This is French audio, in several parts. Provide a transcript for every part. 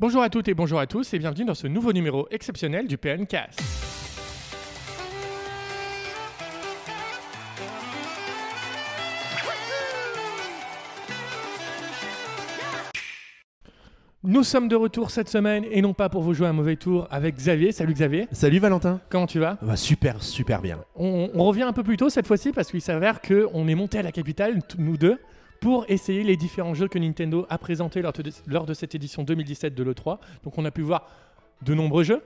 Bonjour à toutes et bonjour à tous et bienvenue dans ce nouveau numéro exceptionnel du PNcast. Nous sommes de retour cette semaine et non pas pour vous jouer un mauvais tour avec Xavier. Salut Xavier, Salut Valentin. comment tu vas? Bah, super, super bien. on, on revient un peu plus tôt cette fois-ci parce qu'il s'avère qu'on est monté à la capitale, t- nous deux, pour essayer les différents jeux que Nintendo a présentés lors de, lors de cette édition 2017 de l'E3. Donc on a pu voir de nombreux jeux.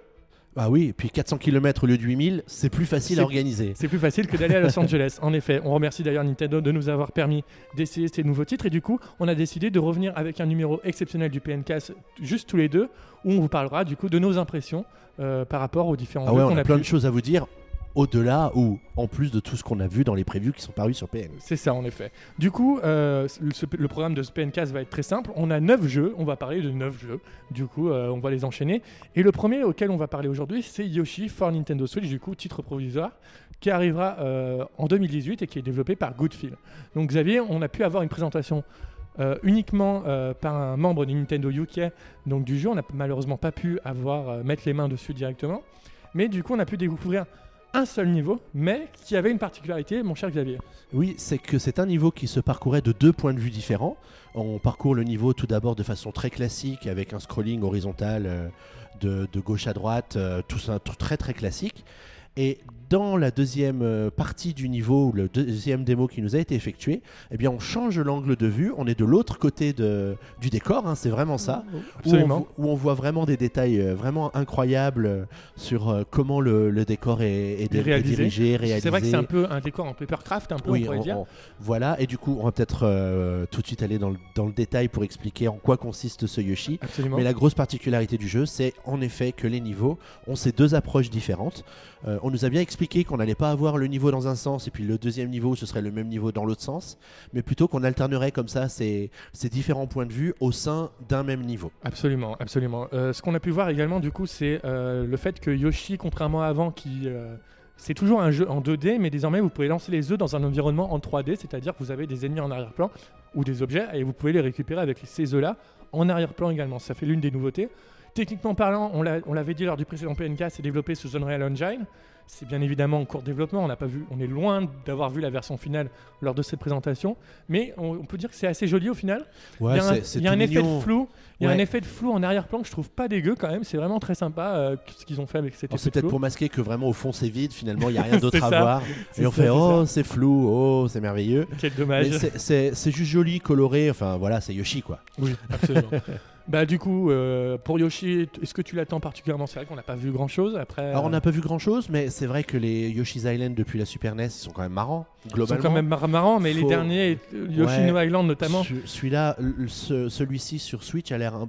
Bah oui, et puis 400 km au lieu de 8000, c'est plus facile à organiser. C'est plus facile que d'aller à Los Angeles. En effet, on remercie d'ailleurs Nintendo de nous avoir permis d'essayer ces nouveaux titres. Et du coup, on a décidé de revenir avec un numéro exceptionnel du PNcast, juste tous les deux, où on vous parlera du coup de nos impressions euh, par rapport aux différents Ah jeux ouais, qu'on on a a plein pu- de choses à vous dire, au-delà ou en plus de tout ce qu'on a vu dans les previews qui sont parus sur PN. C'est ça, en effet. Du coup, euh, le, programme de ce PNcast va être très simple. On a 9 jeux, on va parler de 9 jeux. Du coup, euh, on va les enchaîner. Et le premier auquel on va parler aujourd'hui, c'est Yoshi for Nintendo Switch, du coup, titre provisoire, qui arrivera euh, en 2018 et qui est développé par Goodfield. Donc, Xavier, on a pu avoir une présentation. uniquement par un membre de Nintendo UK donc du jeu on n'a malheureusement pas pu avoir mettre les mains dessus directement mais du coup on a pu découvrir un seul niveau mais qui avait une particularité mon cher Xavier Oui, c'est que c'est un niveau qui se parcourait de deux points de vue différents. On parcourt le niveau tout d'abord de façon très classique avec un scrolling horizontal euh, de, gauche à droite, euh, tout ça tout très très classique. Et dans la deuxième euh, partie du niveau, le deuxième démo qui nous a été effectué, eh bien on change l'angle de vue, on est de l'autre côté de, du décor, hein, c'est vraiment ça. Où on, Absolument. vo- où on voit vraiment des détails euh, vraiment incroyables euh, sur comment le, le décor est, est- réalisé. dirigé, réalisé. C'est vrai que c'est un peu un décor en papercraft, un peu, Oui, on pourrait on- dire. voilà, et du coup, on va peut-être euh, tout de suite aller dans le, dans le détail pour expliquer en quoi consiste ce Yoshi. Absolument. Mais la grosse particularité du jeu, c'est en effet que les niveaux ont ces deux approches différentes. Euh, on nous a bien expliqué qu'on n'allait pas avoir le niveau dans un sens et puis le deuxième niveau, ce serait le même niveau dans l'autre sens, mais plutôt qu'on alternerait comme ça ces, différents points de vue au sein d'un même niveau. Absolument, absolument. Euh, ce qu'on a pu voir également, du coup, c'est euh, le fait que Yoshi, contrairement à avant, qui euh, c'est toujours un jeu en 2D, mais désormais vous pouvez lancer les œufs dans un environnement en 3D, c'est-à-dire que vous avez des ennemis en arrière-plan ou des objets et vous pouvez les récupérer avec ces œufs-là en arrière-plan également. Ça fait l'une des nouveautés. Techniquement parlant, on l'a- on l'avait dit lors du précédent PNK, c'est développé sous Unreal Engine. C'est bien évidemment en cours de développement. On n'a pas vu, on est loin d'avoir vu la version finale lors de cette présentation, mais on, on peut dire que c'est assez joli au final. Ouais, il y a un, il y a effet de flou. Il y a un effet de flou en arrière-plan que je trouve pas dégueu quand même. C'est vraiment très sympa euh, ce qu'ils ont fait avec cet Alors, effet C'est peut-être pour masquer que vraiment au fond c'est vide, finalement il n'y a rien d'autre à ça. voir. Et on ça, fait oh c'est flou, oh c'est merveilleux. Quel dommage. C'est juste joli, coloré, enfin voilà, c'est Yoshi quoi. Oui, absolument. bah du coup, euh, pour Yoshi, est-ce que tu l'attends particulièrement? C'est vrai qu'on n'a pas vu grand-chose après. Alors on euh, n'a pas vu grand chose, mais c'est vrai que les Yoshi's Island depuis la Super NES ils sont quand même marrants, ils sont globalement. quand même mar- marrants, mais les derniers, euh, Yoshino Island notamment. Ce- Celui-là, celui-ci sur Switch a l'air un,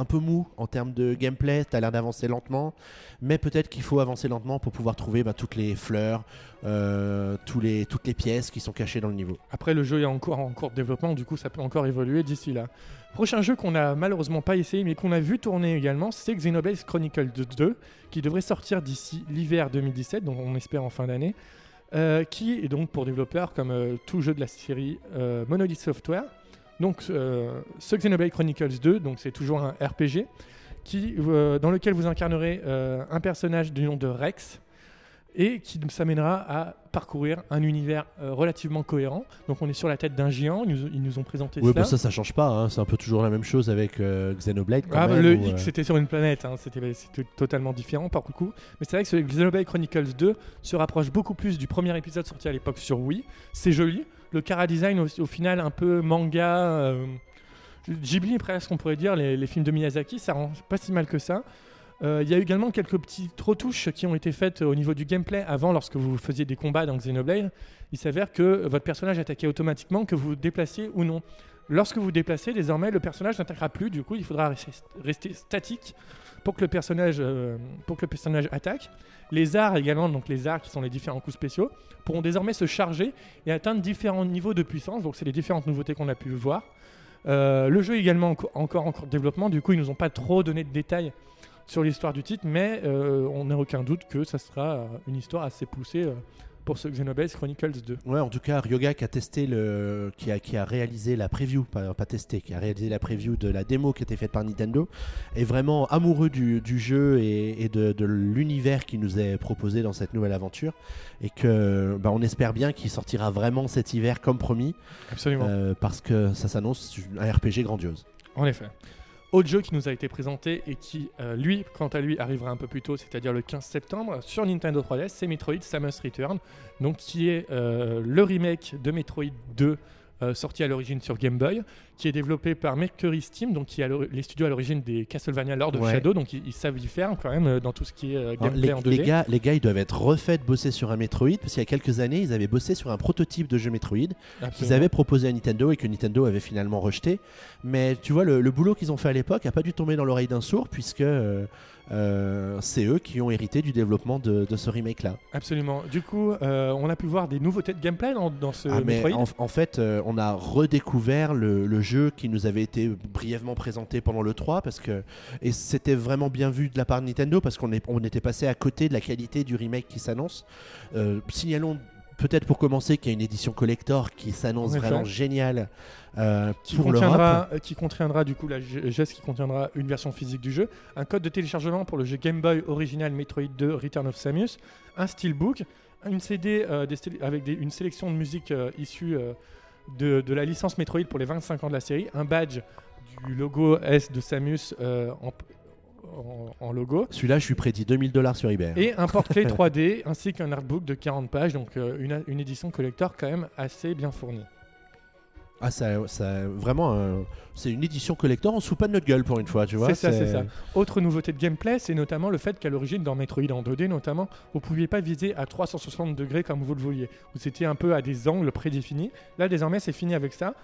un peu mou en termes de gameplay, t'as l'air d'avancer lentement, mais peut-être qu'il faut avancer lentement pour pouvoir trouver bah, toutes les fleurs, euh, toutes les pièces qui sont cachées dans le niveau. Après, le jeu est encore en cours de développement, du coup, ça peut encore évoluer d'ici là. Prochain jeu qu'on a malheureusement pas essayé, mais qu'on a vu tourner également, c'est Xenoblade Chronicles 2, qui devrait sortir d'ici l'hiver 2017, donc on espère en fin d'année, euh, qui est donc pour développeurs comme euh, tout jeu de la série Monolith Software. Donc, euh, ce Xenoblade Chronicles 2, donc c'est toujours un RPG, qui, euh, dans lequel vous incarnerez euh, un personnage du nom de Rex, et qui s'amènera à parcourir un univers relativement cohérent. Donc on est sur la tête d'un géant, ils nous, ils nous ont présenté Oui, cela. bah ça, ça change pas, hein, c'est un peu toujours la même chose avec Xenoblade. Quand Ah, bah, même, le X c'était sur une planète, hein, c'était c'était totalement différent par coup. Mais c'est vrai que ce Xenoblade Chronicles 2 se rapproche beaucoup plus du premier épisode sorti à l'époque sur Wii. C'est joli. Le cara design au, au final un peu manga. euh, Ghibli presque on pourrait dire, les, films de Miyazaki, ça rend pas si mal que ça. Euh, Il y a également quelques petites retouches qui ont été faites au niveau du gameplay avant lorsque vous faisiez des combats dans Xenoblade. Il s'avère que votre personnage attaquait automatiquement que vous vous déplaciez ou non. Lorsque vous vous déplacez, désormais, le personnage n'attaquera plus. Du coup, il faudra rester, rester statique pour que le personnage, euh, pour que le personnage attaque. Les arts également, donc les arts qui sont les différents coups spéciaux, pourront désormais se charger et atteindre différents niveaux de puissance. Donc, c'est les différentes nouveautés qu'on a pu voir. Euh, le jeu également enco- encore en cours de développement. Du coup, ils nous ont pas trop donné de détails sur l'histoire du titre, mais euh, on n'a aucun doute que ça sera euh, une histoire assez poussée pour ce Xenoblade Chronicles 2. Ouais, en tout cas, Ryoga qui a testé le, qui a, qui a réalisé la preview, pas, pas testé, qui a réalisé la preview de la démo qui était faite par Nintendo, est vraiment amoureux du, du jeu et, et de, de l'univers qui nous est proposé dans cette nouvelle aventure, et que, bah, on espère bien qu'il sortira vraiment cet hiver comme promis, Absolument. euh, parce que ça s'annonce un RPG grandiose. En effet. Autre jeu qui nous a été présenté et qui, euh, lui, quant à lui, arrivera un peu plus tôt, c'est-à-dire le 15 septembre, sur Nintendo 3DS, c'est Metroid Samus Return, donc qui est euh, le remake de Metroid 2, euh, sorti à l'origine sur Game Boy, qui est développé par Mercury Steam, donc qui a les studios à l'origine des Castlevania Lord of Ouais. Shadow, donc ils, ils savent y faire quand même euh, dans tout ce qui est euh, gameplay les, en 2D. les gars, les gars, ils doivent être refaits de bosser sur un Metroid, parce qu'il y a quelques années, ils avaient bossé sur un prototype de jeu Metroid. qu'ils avaient proposé à Nintendo et que Nintendo avait finalement rejeté. Mais tu vois, le, le boulot qu'ils ont fait à l'époque a pas dû tomber dans l'oreille d'un sourd, puisque euh, euh, c'est eux qui ont hérité du développement de, de ce remake-là. Absolument. Du coup, euh, on a pu voir des nouveautés de gameplay dans, dans ce Ah, mais Metroid. en, en fait, euh, on a redécouvert le, le jeu qui nous avait été brièvement présenté pendant le 3 parce que et c'était vraiment bien vu de la part de Nintendo parce qu'on est, on était passé à côté de la qualité du remake qui s'annonce. Euh, signalons peut-être pour commencer qu'il y a une édition collector qui s'annonce vraiment géniale euh, qui pour contiendra, euh, qui contiendra du coup la ge- geste qui contiendra une version physique du jeu, un code de téléchargement pour le jeu Game Boy original Metroid 2 Return of Samus, un steelbook, une CD euh, des avec des- une sélection de musique euh, issue de, de la licence Metroid pour les 25 ans de la série, un badge du logo S de Samus euh, en, en- en logo. Celui-là, je suis prédit 2000 dollars sur eBay. Et un porte-clés 3D ainsi qu'un artbook de 40 pages, donc euh, une, une édition collector quand même assez bien fournie. Ah, ça, ça vraiment, c'est une édition collector. On se fout pas de notre gueule pour une fois, tu vois. C'est ça, c'est ça. Autre nouveauté de gameplay, c'est notamment le fait qu'à l'origine, dans Metroid en 2D notamment, vous pouviez pas viser à 360 degrés comme vous le vouliez. Vous étiez un peu à des angles prédéfinis. Là, désormais, c'est fini avec ça.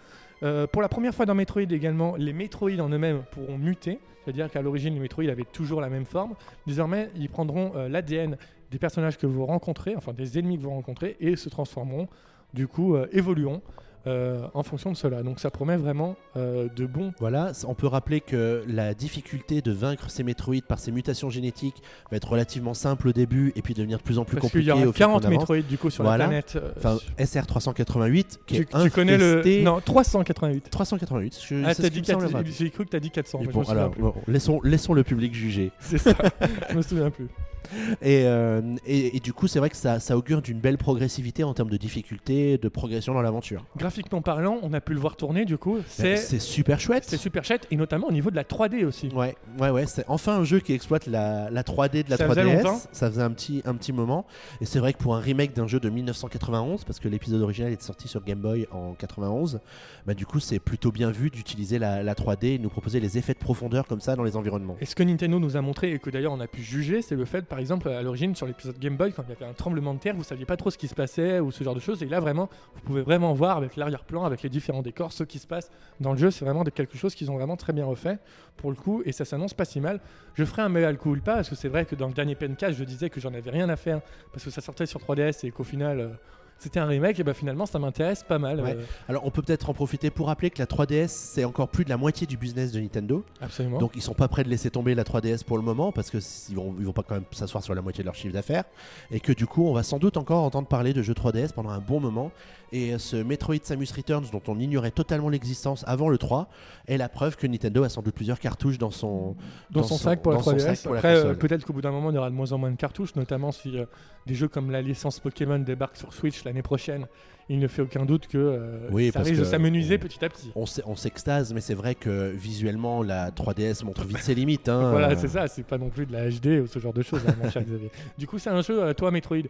Euh, pour la première fois dans Metroid également, les Metroid en eux-mêmes pourront muter. C'est-à-dire qu'à l'origine, les Metroid avaient toujours la même forme. Désormais, ils prendront euh, l'ADN des personnages que vous rencontrez, enfin des ennemis que vous rencontrez, et se transformeront, du coup, euh, évolueront euh, en fonction de cela. Donc ça promet vraiment euh, de bons Voilà, on peut rappeler que la difficulté de vaincre ces Metroid par ces mutations génétiques va être relativement simple au début et puis devenir de plus en plus Parce compliqué y aura au fur et à 40 mesure qu'on avance. Métroïdes du coup sur Voilà. la planète. euh, Enfin, SR388 qui tu, est tu connais le. Non, 388. 388. Je, Ah, t'as dit me semble 400, rapide. J'ai cru que t'as dit 400. Et mais bon, je me souviens alors, plus. bon, laissons, laissons le public juger. C'est ça. je me souviens plus. Et, euh, et, et du coup, c'est vrai que ça, ça augure d'une belle progressivité en termes de difficulté, de progression dans l'aventure. Graphiquement parlant, on a pu le voir tourner du coup. Ben, C'est super chouette. c'est super chouette et notamment au niveau de la 3D aussi. Ouais, ouais, ouais. C'est enfin un jeu qui exploite la, la 3D de la Ça faisait 3DS. longtemps. Ça faisait un petit, un petit moment. Et c'est vrai que pour un remake d'un jeu de 1991, parce que l'épisode original est sorti sur Game Boy en 91, bah du coup c'est plutôt bien vu d'utiliser la, la 3D et nous proposer les effets de profondeur comme ça dans les environnements. Et ce que Nintendo nous a montré et que d'ailleurs on a pu juger, c'est le fait, par exemple, à l'origine sur l'épisode Game Boy, quand il y avait un tremblement de terre, vous saviez pas trop ce qui se passait ou ce genre de choses. Et là, vraiment, vous pouvez vraiment voir avec l'arrière-plan, avec les différents décors, ce qui se passe dans le jeu. C'est vraiment quelque chose qu'ils ont vraiment très bien refait pour le coup. Et ça s'annonce pas si mal. Je ferai un mea culpa parce que c'est vrai que dans le dernier PNK, je disais que j'en avais rien à faire parce que ça sortait sur 3DS et qu'au final. C'était un remake, et bah finalement ça m'intéresse pas mal. Ouais. euh, Alors on peut peut-être en profiter pour rappeler que la 3DS c'est encore plus de la moitié du business de Nintendo. absolument. Donc ils sont pas prêts de laisser tomber la 3DS pour le moment parce que ils vont, ils vont pas quand même s'asseoir sur la moitié de leur chiffre d'affaires et que du coup on va sans doute encore entendre parler de jeux 3DS pendant un bon moment et euh, ce Metroid Samus Returns dont on ignorait totalement l'existence avant le 3 est la preuve que Nintendo a sans doute plusieurs cartouches dans son dans, son, sac pour la dans son 3DS. sac pour la Après, euh, peut-être qu'au bout d'un moment, il y aura de moins en moins de cartouches, notamment si euh, des jeux comme la licence Pokémon débarquent sur Switch l'année prochaine. Il ne fait aucun doute que euh, Oui, ça risque de s'amenuiser petit à petit. on s'e- on s'extase mais c'est vrai que visuellement la 3DS montre vite ses limites hein. Voilà, c'est ça, c'est pas non plus de la HD ou ce genre de choses, hein, mon cher Xavier. Du coup, c'est un jeu, toi, Metroid.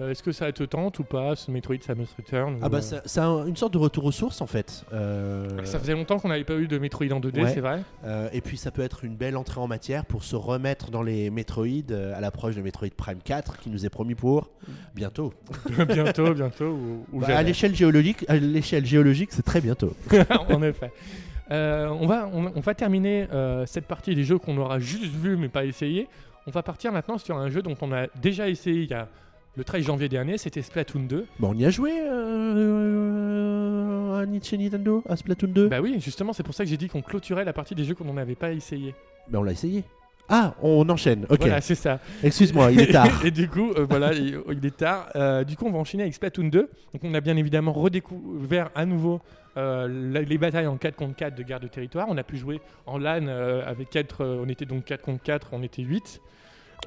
Euh, Est-ce que ça te tente ou pas, ce Metroid Samus Return Ah ou, bah euh, un- une sorte de retour aux sources en fait. Euh, Ça faisait longtemps qu'on n'avait pas eu de Metroid en 2D, Ouais. c'est vrai. Euh, et puis ça peut être une belle entrée en matière pour se remettre dans les Metroid euh, à l'approche de Metroid Prime 4 qui nous est promis pour bientôt. bientôt, bientôt. Ou, ou Bah, jamais. à l'échelle géologique, à l'échelle géologique, c'est très bientôt. en effet. Euh, on, va, on, on va terminer euh, cette partie des jeux qu'on aura juste vu mais pas essayé. On va partir maintenant sur un jeu dont on a déjà essayé il y a le 13 janvier dernier, c'était Splatoon 2. Bon, on y a joué euh, à Nietzsche Nintendo, à Splatoon 2. Bah oui, justement, c'est pour ça que j'ai dit qu'on clôturait la partie des jeux qu'on n'avait pas essayé. Ben, on l'a essayé. Ah, on enchaîne. Ok. Voilà, c'est ça. Excuse-moi, il est tard. et du coup, euh, voilà, il, il est tard. Euh, du coup, on va enchaîner avec Splatoon 2. Donc, on a bien évidemment redécouvert à nouveau euh, les batailles en 4 contre 4 de guerre de territoire. On a pu jouer en LAN euh, avec 4. on était donc 4 contre 4, on était 8.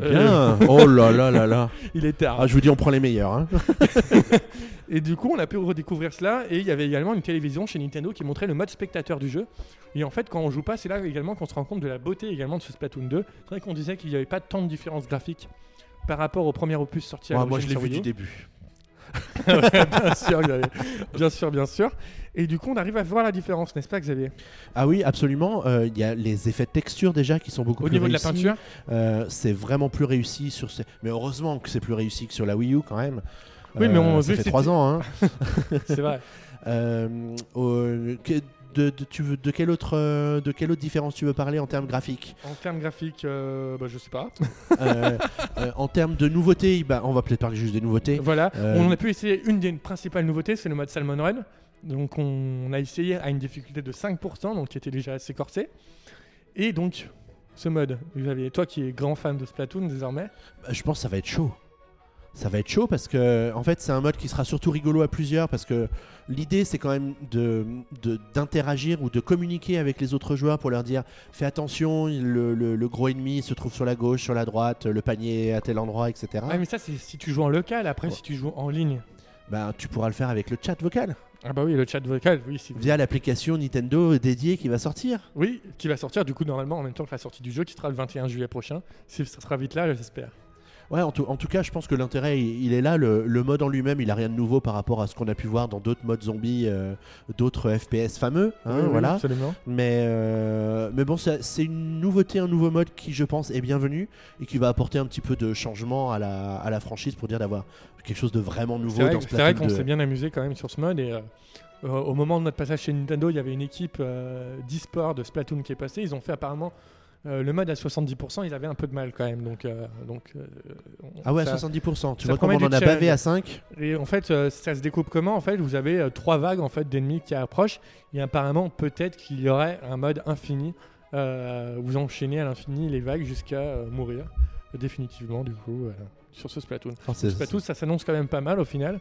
Euh, Bien. Oh là là là là. il est tard. Ah, je vous dis, on prend les meilleurs. hein. Et du coup, on a pu redécouvrir cela. Et il y avait également une télévision chez Nintendo qui montrait le mode spectateur du jeu. Et en fait, quand on joue pas, c'est là également qu'on se rend compte de la beauté également de ce Splatoon 2. C'est vrai qu'on disait qu'il n'y avait pas tant de différence graphique par rapport au premier opus sorti à Ouais, moi, je l'ai vu du début. Bien sûr, bien sûr, bien sûr. Et du coup, on arrive à voir la différence, n'est-ce pas, Xavier? Ah oui, absolument. Euh, Il y a les effets de texture déjà qui sont beaucoup Au plus niveau de la réussis. peinture? Euh, c'est vraiment plus réussi sur ces... Mais heureusement que c'est plus réussi que sur la Wii U quand même. Oui, mais on- ça fait trois ans. Hein. C'est vrai. Euh, euh, que- de, de- tu veux, de, quelle autre, euh, de quelle autre différence tu veux parler en termes graphiques? En termes graphiques, euh, bah, je sais pas. Euh, euh, En termes de nouveautés, bah, on va peut-être parler juste des nouveautés. voilà. Euh, On a pu essayer une des principales nouveautés, c'est le mode Salmon Run. Donc, on a essayé à une difficulté de 5%, donc qui était déjà assez corsé. Et donc, ce mode, Xavier, toi qui es grand fan de Splatoon désormais, Bah, Je pense que ça va être chaud. Ça va être chaud parce que en fait c'est un mode qui sera surtout rigolo à plusieurs parce que l'idée c'est quand même de d'interagir ou de communiquer avec les autres joueurs pour leur dire fais attention le, le- le gros ennemi se trouve sur la gauche sur la droite le panier est à tel endroit etc. Mais ça, c'est si tu joues en local. Après, Ouais. si tu joues en ligne. Bah, tu pourras le faire avec le chat vocal Ah, bah oui, le chat vocal, oui, si vous- via l'application Nintendo dédiée qui va sortir. Oui, qui va sortir du coup normalement en même temps que la sortie du jeu qui sera le 21 juillet prochain. Si ça sera vite là, j'espère. Ouais, en tout, en tout cas, je pense que l'intérêt, il, il est là. Le, le mode en lui-même, il a rien de nouveau par rapport à ce qu'on a pu voir dans d'autres modes zombies, euh, d'autres FPS fameux. hein, Oui, oui, voilà. absolument. Mais, euh, mais bon, c'est une nouveauté, un nouveau mode qui, je pense, est bienvenu et qui va apporter un petit peu de changement à la, à la franchise pour dire d'avoir quelque chose de vraiment nouveau vrai, dans c'est vrai qu'on 2. s'est bien amusé quand même sur ce mode et euh, au moment de notre passage chez Nintendo, il y avait une équipe euh, d'e-sport de Splatoon qui est passée. Ils ont fait apparemment euh, le mode à 70%, ils avaient un peu de mal quand même. Donc, euh, donc euh, Ah ouais, ça- 70%. Tu vois comment on en a bavé à 5 Et en fait, ça se découpe comment? En fait, vous avez trois vagues en fait d'ennemis qui approchent et apparemment peut-être qu'il y aurait un mode infini. Vous enchaînez à l'infini les vagues jusqu'à mourir définitivement du coup sur ce Splatoon. C'est- Splatoon, ça s'annonce quand même pas mal au final.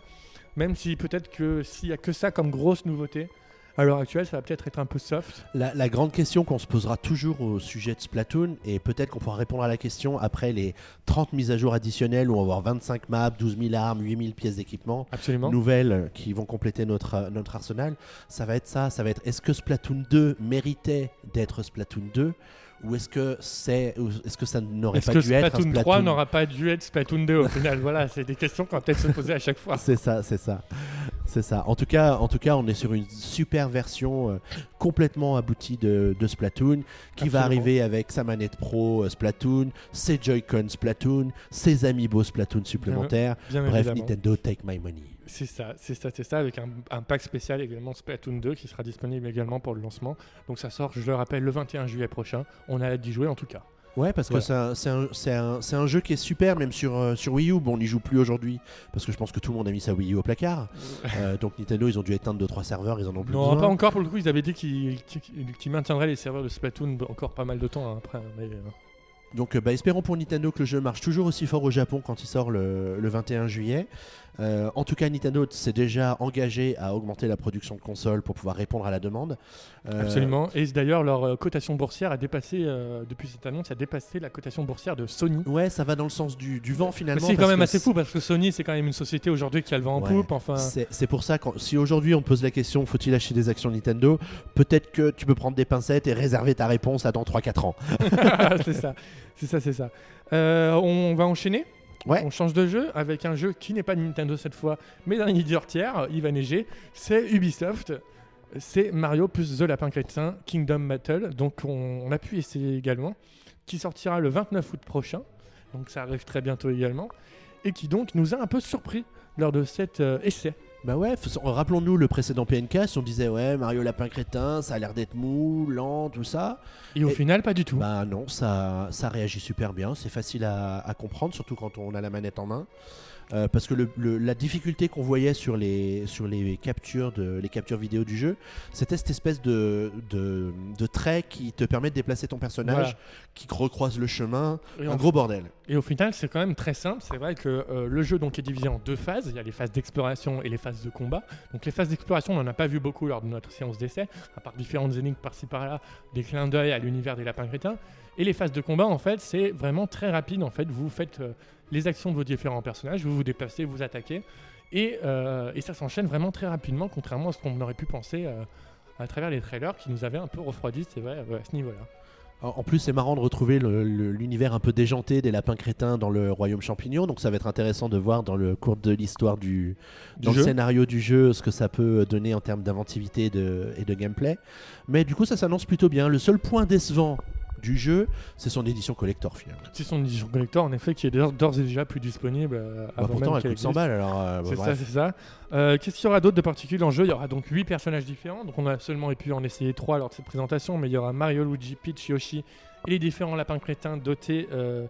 Même si peut-être que s'il y a que ça comme grosse nouveauté, à l'heure actuelle, ça va peut-être être un peu soft. La, la grande question qu'on se posera toujours au sujet de Splatoon, et peut-être qu'on pourra répondre à la question après les 30 mises à jour additionnelles où on va avoir 25 maps, 12 000 armes, 8 000 pièces d'équipement nouvelles qui vont compléter notre, euh, notre arsenal. Ça va être ça, ça va être est-ce que Splatoon 2 méritait d'être Splatoon 2 ou est-ce que, c'est, est-ce que ça n'aurait pas dû être Splatoon 3 Splatoon n'aura pas dû être Splatoon 2 au final Voilà, c'est des questions qu'on va peut-être se poser à chaque fois. C'est ça, c'est ça. C'est ça. En tout, cas, en tout cas, on est sur une super version euh, complètement aboutie de, de Splatoon qui va arriver avec sa manette pro euh, Splatoon, ses Joy-Con Splatoon, ses amiibo Splatoon supplémentaires. Bien Bref, évidemment. Nintendo, take my money. C'est ça, c'est ça, c'est ça, avec un, un pack spécial également Splatoon 2 qui sera disponible également pour le lancement. Donc ça sort, je le rappelle, le 21 juillet prochain. On a hâte d'y jouer en tout cas. Ouais, parce que c'est un- un, un- jeu qui est super, même sur, euh, sur Wii U. Bon, on n'y joue plus aujourd'hui, parce que je pense que tout le monde a mis sa Wii U au placard. Euh, donc Nintendo, ils ont dû éteindre 2-3 serveurs, ils en ont plus Non, besoin. pas encore pour le coup, ils avaient dit qu'ils maintiendraient les serveurs de Splatoon encore pas mal de temps hein, après. mais, euh, Donc bah, espérons pour Nintendo que le jeu marche toujours aussi fort au Japon quand il sort le, le 21 juillet. Euh, en tout cas, Nintendo s'est déjà engagé à augmenter la production de consoles pour pouvoir répondre à la demande. Euh, Absolument. Et d'ailleurs, leur euh, cotation boursière a dépassé, euh, depuis cette annonce, a dépassé la cotation boursière de Sony. Ouais, ça va dans le sens du, du vent finalement. c'est quand même assez fou parce que Sony, c'est quand même une société aujourd'hui qui a le vent en Ouais. poupe. Enfin, C'est pour ça que si aujourd'hui on pose la question faut-il acheter des actions Nintendo, peut-être que tu peux prendre des pincettes et réserver ta réponse à dans 3-4 ans. c'est ça, c'est ça, c'est ça. On va enchaîner? On change de jeu avec un jeu qui n'est pas de Nintendo cette fois, mais d'un éditeur tiers. Il va neiger. C'est Ubisoft. C'est Mario plus The Lapin Crétin Kingdom Battle. Donc on, on a pu essayer également, qui sortira le 29 août prochain. Donc ça arrive très bientôt également, et qui donc nous a un peu surpris lors de cet euh, essai. Bah ouais, f- rappelons-nous le précédent PNK, si on disait ouais Mario Lapin Crétin, ça a l'air d'être mou, lent, tout ça. Et au Et- final, pas du tout. Bah non, ça, ça réagit super bien, c'est facile à, à comprendre, surtout quand on a la manette en main. Euh, parce que le- le- la difficulté qu'on voyait sur les, sur les captures de les captures vidéo du jeu, c'était cette espèce de, de, de trait qui te permet de déplacer ton personnage, Voilà. qui recroise le chemin, Et un en- gros bordel. Et au final, c'est quand même très simple. C'est vrai que euh, le jeu donc est divisé en deux phases. Il y a les phases d'exploration et les phases de combat. Donc les phases d'exploration, on n'en a pas vu beaucoup lors de notre séance d'essai, à part différentes énigmes par-ci par-là, des clins d'œil à l'univers des lapins crétins. Et les phases de combat, en fait, c'est vraiment très rapide. En fait, vous faites euh, les actions de vos différents personnages, vous vous déplacez, vous attaquez, et, euh, et ça s'enchaîne vraiment très rapidement, contrairement à ce qu'on aurait pu penser euh, à travers les trailers qui nous avaient un peu refroidi, c'est vrai, à ce niveau-là. En plus, c'est marrant de retrouver l'univers un peu déjanté des lapins crétins dans le royaume champignon, donc ça va être intéressant de voir dans le cours de l'histoire du, Du dans jeu. le scénario du jeu ce que ça peut donner en termes d'inventivité et de, et de gameplay. Mais du coup, ça s'annonce plutôt bien. Le seul point décevant du jeu, c'est son édition collector finalement. C'est son édition collector, en effet, qui est d'ores et déjà plus disponible euh, Bah, avant pourtant, même elle coûte 100 existe. balles alors. euh, bah, C'est ça, c'est ça. Euh, Qu'est-ce qu'il y aura d'autre de particulier dans le jeu? Il y aura donc 8 personnages différents. Donc on a seulement pu en essayer 3 lors de cette présentation, mais il y aura Mario, Luigi, Peach, Yoshi et les différents lapins crétins dotés euh,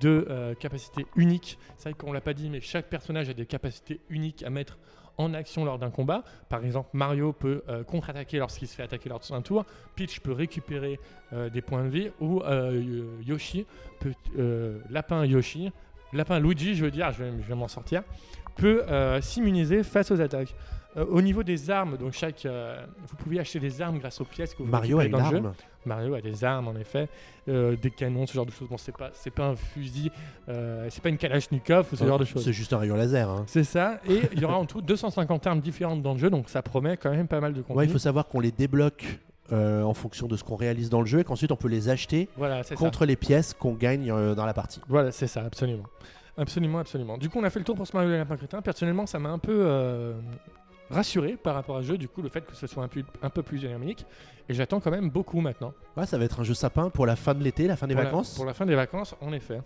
de capacités uniques. C'est vrai qu'on l'a pas dit, mais chaque personnage a des capacités uniques à mettre en action lors d'un combat. Par exemple, Mario peut euh, contre-attaquer lorsqu'il se fait attaquer lors de son tour. Peach peut récupérer euh, des points de vie. Ou euh, Yoshi peut... lapin Yoshi, lapin Luigi, je veux dire, je vais, m'en sortir, peut s'immuniser face aux attaques. Au niveau des armes, donc chaque, vous pouvez acheter des armes grâce aux pièces que vous Mario a une dans le jeu. Mario a des armes en effet, euh, des canons, ce genre de choses. Bon, c'est pas, c'est pas un fusil, euh, c'est pas une Kalachnikov ou ce genre de choses. C'est juste un rayon laser. hein. C'est ça. Et il y aura en tout 250 armes différentes dans le jeu, donc ça promet quand même pas mal de contenu. Ouais, il faut savoir qu'on les débloque euh, en fonction de ce qu'on réalise dans le jeu et qu'ensuite on peut les acheter Voilà, c'est ça. contre les pièces qu'on gagne euh, dans la partie. Voilà, c'est ça, absolument. Absolument, absolument. Du coup, on a fait le tour pour ce Mario et les lapins crétins. Personnellement, ça m'a un peu euh, rassuré par rapport à ce jeu, du coup, le fait que ce soit un, peu- un peu plus dynamique. Et j'attends quand même beaucoup maintenant. Ouais, ça va être un jeu sapin pour la fin de l'été, la fin des Pour la- vacances. Pour la fin des vacances, en effet.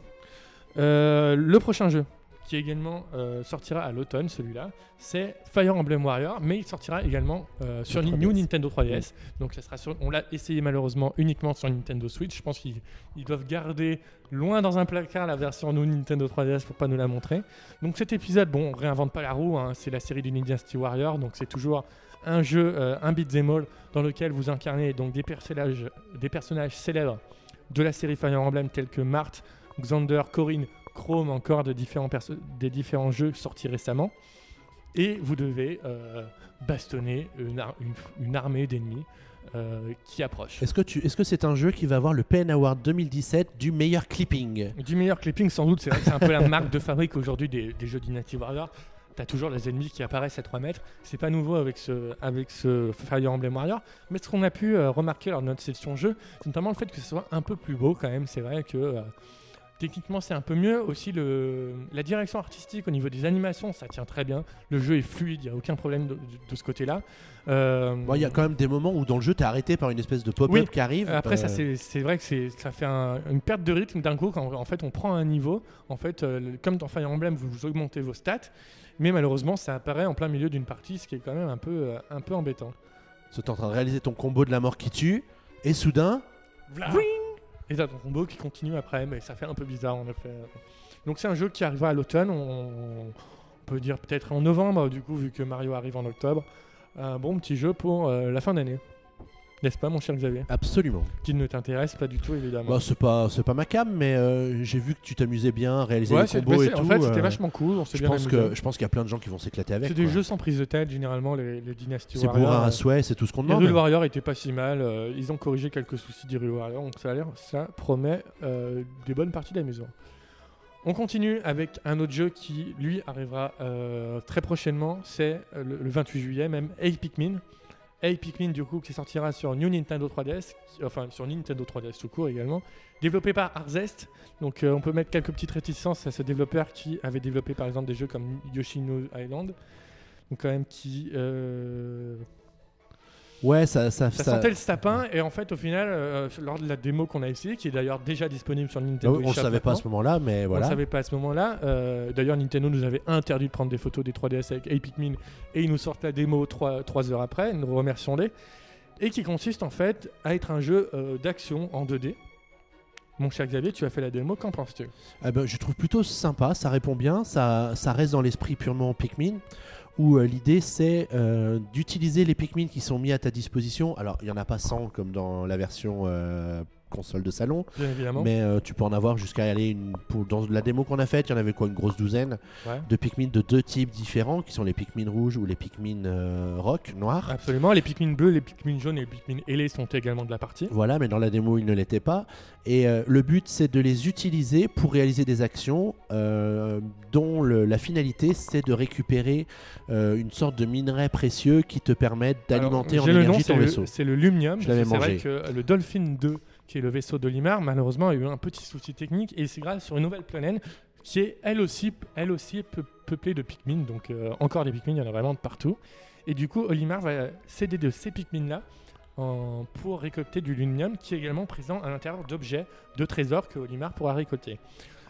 Euh, le prochain jeu, qui également euh, sortira à l'automne, celui-là, c'est Fire Emblem Warrior, mais il sortira également euh, sur New 3DS. Nintendo 3DS. Donc ça sera sur, on l'a essayé malheureusement uniquement sur Nintendo Switch. Je pense qu'ils ils doivent garder loin dans un placard la version New Nintendo 3DS pour pas nous la montrer. Donc cet épisode, bon, on réinvente pas la roue, hein, c'est la série du Dynasty Warrior, donc c'est toujours un jeu, euh, un beat'em all, dans lequel vous incarnez donc des personnages, des personnages célèbres de la série Fire Emblem tels que Marth, Xander, Corinne, Chrome, encore de différents des différents jeux sortis récemment. Et vous devez euh, bastonner une, ar- une- une armée d'ennemis euh, qui approche. Est-ce que tu, est-ce que c'est un jeu qui va avoir le PN Award 2017 du meilleur clipping? Du meilleur clipping, sans doute, c'est un peu la marque de fabrique aujourd'hui des, des jeux Dynasty Warrior. T'as toujours les ennemis qui apparaissent à 3 mètres. C'est pas nouveau avec ce, avec ce Fire Emblem Warrior. Mais ce qu'on a pu euh, remarquer lors de notre session jeu, c'est notamment le fait que ce soit un peu plus beau quand même. C'est vrai que techniquement c'est un peu mieux. Aussi, le, la direction artistique au niveau des animations, ça tient très bien. Le jeu est fluide, il n'y a aucun problème de, de- de ce côté-là. Euh, Bon, Il y a quand même des moments où dans le jeu, t'es arrêté par une espèce de pop-up Oui. qui arrive. Après, ça, euh, c'est vrai que ça fait un- une perte de rythme d'un coup quand en fait on prend un niveau. En fait, euh, comme dans Fire Emblem, vous, vous augmentez vos stats, mais malheureusement, ça apparaît en plein milieu d'une partie, ce qui est quand même un peu, euh, un peu embêtant. Tu es en train de réaliser ton combo de la mort qui tue, et soudain, Vla Et t'as ton combo qui continue après, mais ça fait un peu bizarre en effet. Donc c'est un jeu qui arrivera à l'automne, on, peut dire peut-être en novembre, du coup, vu que Mario arrive en octobre. Un bon petit jeu pour euh, la fin d'année. N'est-ce pas, mon cher Xavier? Absolument. Qui ne t'intéresse pas du tout, évidemment. Bah, c'est pas, c'est pas ma cam, mais euh, j'ai vu que tu t'amusais bien à réaliser Ouais, les combos et tout. en fait, c'était euh, vachement cool. On je bien pense que je pense qu'il y a plein de gens qui vont s'éclater avec. C'est des jeux sans prise de tête, généralement, les, les Dynasty C'est bourrin à euh, souhait, c'est tout ce qu'on demande. Rule Warrior étaient pas si mal. euh, ils ont corrigé quelques soucis des Rule Warrior, donc ça a l'air, ça promet euh, des bonnes parties d'amusement. On continue avec un autre jeu qui, lui, arrivera très prochainement. C'est le, le 28 juillet, même Hey Pikmin. Hey Pikmin, du coup, qui sortira sur New Nintendo 3DS, qui- enfin sur Nintendo 3DS tout court également, développé par Arzest. Donc euh, on peut mettre quelques petites réticences à ce développeur qui avait développé par exemple des jeux comme Yoshino Island. Donc quand même qui euh, Ouais, ça, ça, ça, ça- sentait le sapin et en fait au final euh, lors de la démo qu'on a essayé qui est d'ailleurs déjà disponible sur Ah Nintendo oui, on eShop savait pas à ce moment-là, mais on voilà. le savait pas à ce moment-là euh, d'ailleurs Nintendo nous avait interdit de prendre des photos des 3DS avec Hey Pikmin et ils nous sortent la démo 3, heures après nous remercions-les et qui consiste en fait à être un jeu euh, d'action en 2D Mon cher Xavier, tu as fait la démo, qu'en penses-tu? Ah ben, je trouve plutôt sympa, ça répond bien, ça, ça reste dans l'esprit purement Pikmin, où euh, l'idée c'est euh, d'utiliser les Pikmin qui sont mis à ta disposition. Alors, il n'y en a pas 100 comme dans la version euh, console de salon, Bien évidemment. mais euh, tu peux en avoir jusqu'à aller une, pour, dans la démo qu'on a faite, il y en avait quoi une grosse douzaine Ouais. de Pikmin de deux types différents, qui sont les Pikmin rouges ou les Pikmin euh, rock, noirs. Absolument. Les Pikmin bleus, les Pikmin jaunes et les Pikmin ailés sont également de la partie. Voilà, mais dans la démo, ils ne l'étaient pas. Et euh, le but, c'est de les utiliser pour réaliser des actions euh, dont le- la finalité, c'est de récupérer une sorte de minerai précieux qui te permettent d'alimenter en nom, énergie ton le- vaisseau. C'est le Lumium. Je l'avais que C'est vrai mangé. que le Dolphin 2, qui est le vaisseau d'Olimar, malheureusement a eu un petit souci technique et c'est grâce sur une nouvelle planète qui est elle aussi, elle aussi peu- peuplée de Pikmin. Donc euh, encore des Pikmin, il y en a vraiment de partout. Et du coup, Olimar va céder de ces Pikmin-là pour récolter du Lumium qui est également présent à l'intérieur d'objets, de trésors que Olimar pourra récolter.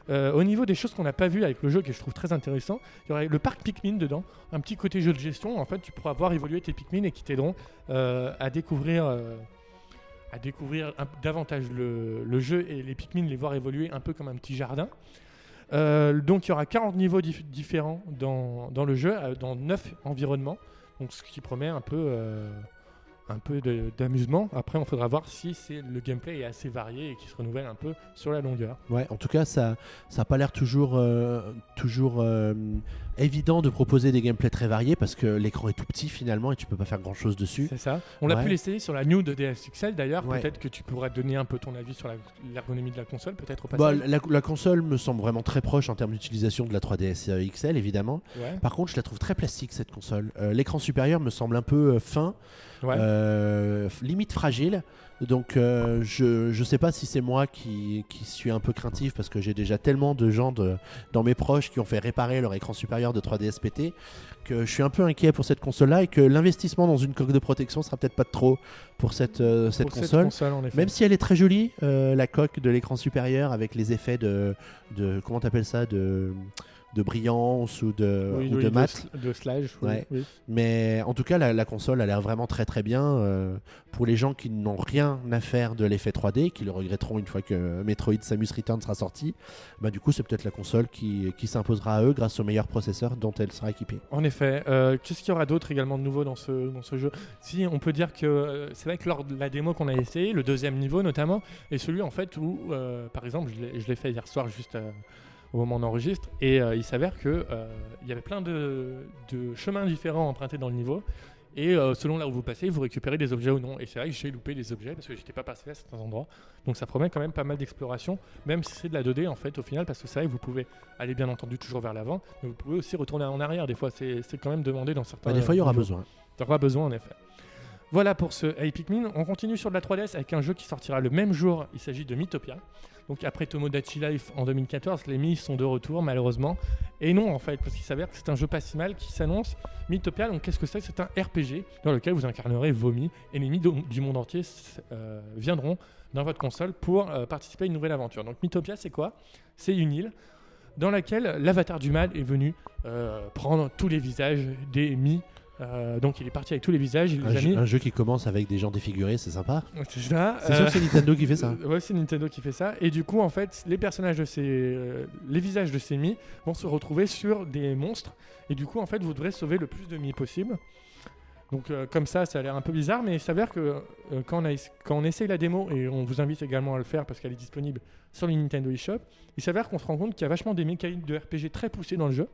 Euh, au niveau des choses qu'on n'a pas vues avec le jeu, que je trouve très intéressant, il y aurait le parc Pikmin dedans, un petit côté jeu de gestion. En fait, tu pourras voir évoluer tes Pikmin et qui t'aideront euh, à découvrir, à découvrir davantage le, jeu et les Pikmin, les voir évoluer un peu comme un petit jardin. Euh, donc il y aura 40 niveaux dif- différents dans, le jeu, euh, dans 9 environnements, donc ce qui promet un peu, euh, peu d'amusement. Après, on faudra voir si le gameplay est assez varié et qui se renouvelle un peu sur la longueur. Ouais, en tout cas, ça ça a pas l'air toujours, toujours évident de proposer des gameplays très variés parce que l'écran est tout petit finalement et tu peux pas faire grand chose dessus. C'est ça. On l'a Ouais. pu l'essayer sur la New de DSXL d'ailleurs. Ouais. Peut-être que tu pourras donner un peu ton avis sur l'ergonomie de la console, peut-être au Bah, la, la console me semble vraiment très proche en termes d'utilisation de la 3DS XL évidemment. Ouais. Par contre, je la trouve très plastique cette console. Euh, L'écran supérieur me semble un peu euh, fin, euh, limite fragile. Donc euh, je je sais pas si c'est moi qui, qui suis un peu craintif parce que j'ai déjà tellement de gens de, dans mes proches qui ont fait réparer leur écran supérieur de 3DS PT que je suis un peu inquiet pour cette console là et que l'investissement dans une coque de protection sera peut-être pas de trop pour cette, euh, cette Pour console. Même si elle est très jolie, euh, la coque de l'écran supérieur avec les effets de, de comment t'appelles ça, de, de brillance ou de, Oui, ou oui, de de slash. oui, Ouais. oui. Mais en tout cas, la, la console a l'air vraiment très très bien. euh, pour les gens qui n'ont rien à faire de l'effet 3D, qui le regretteront une fois que Metroid Samus Return sera sorti, bah du coup, c'est peut-être la console qui, qui s'imposera à eux grâce au meilleur processeur dont elle sera équipée. En effet. Euh, Qu'est-ce qu'il y aura d'autre également de nouveau dans ce, dans ce jeu? Si, on peut dire que euh, c'est vrai que lors de la démo qu'on a essayé, le deuxième niveau notamment, est celui en fait où, euh, par exemple, je l'ai- fait hier soir juste au moment où on enregistre, et euh, il s'avère que euh, il y avait plein de, de chemins différents empruntés dans le niveau. Et euh, selon là où vous passez, vous récupérez des objets ou non. Et c'est vrai que j'ai loupé des objets parce que j'étais pas passé à certains endroits. Donc ça promet quand même pas mal d'exploration, même si c'est de la 2D en fait au final, parce que c'est vrai que vous pouvez aller bien entendu toujours vers l'avant, mais vous pouvez aussi retourner en arrière. Des fois, c'est c'est quand même demandé dans certains. Bah, des fois, il y aura niveaux. besoin. Il y aura besoin en effet. Voilà pour ce Hey Pikmin. On continue sur de la 3DS avec un jeu qui sortira le même jour. Il s'agit de Mythopia. Donc après Tomodachi Life en 2014, les Mi sont de retour malheureusement. Et non en fait, parce qu'il s'avère que c'est un jeu pas si mal qui s'annonce. Mythopia, donc qu'est-ce que c'est? C'est un RPG dans lequel vous incarnerez vos Mi. Et les Mi du monde entier euh, viendront dans votre console pour euh, participer à une nouvelle aventure. Donc Mythopia, c'est quoi? C'est une île dans laquelle l'avatar du mal est venu euh, prendre tous les visages des Mi. Euh, donc il est parti avec tous les visages, il Un, les a jeu, mis. un jeu qui commence avec des gens défigurés, c'est sympa. C'est ça. C'est euh, sûr que c'est Nintendo qui fait ça. euh, Ouais, c'est Nintendo qui fait ça. Et du coup, en fait, les personnages de ces, euh, les visages de ces Mi vont se retrouver sur des monstres. Et du coup, en fait, vous devrez sauver le plus de Mi possible. Donc, euh, comme ça, ça a l'air un peu bizarre, mais il s'avère que euh, quand, on a, quand on essaye la démo, et on vous invite également à le faire parce qu'elle est disponible sur le Nintendo eShop, il s'avère qu'on se rend compte qu'il y a vachement des mécaniques de RPG très poussées dans le jeu.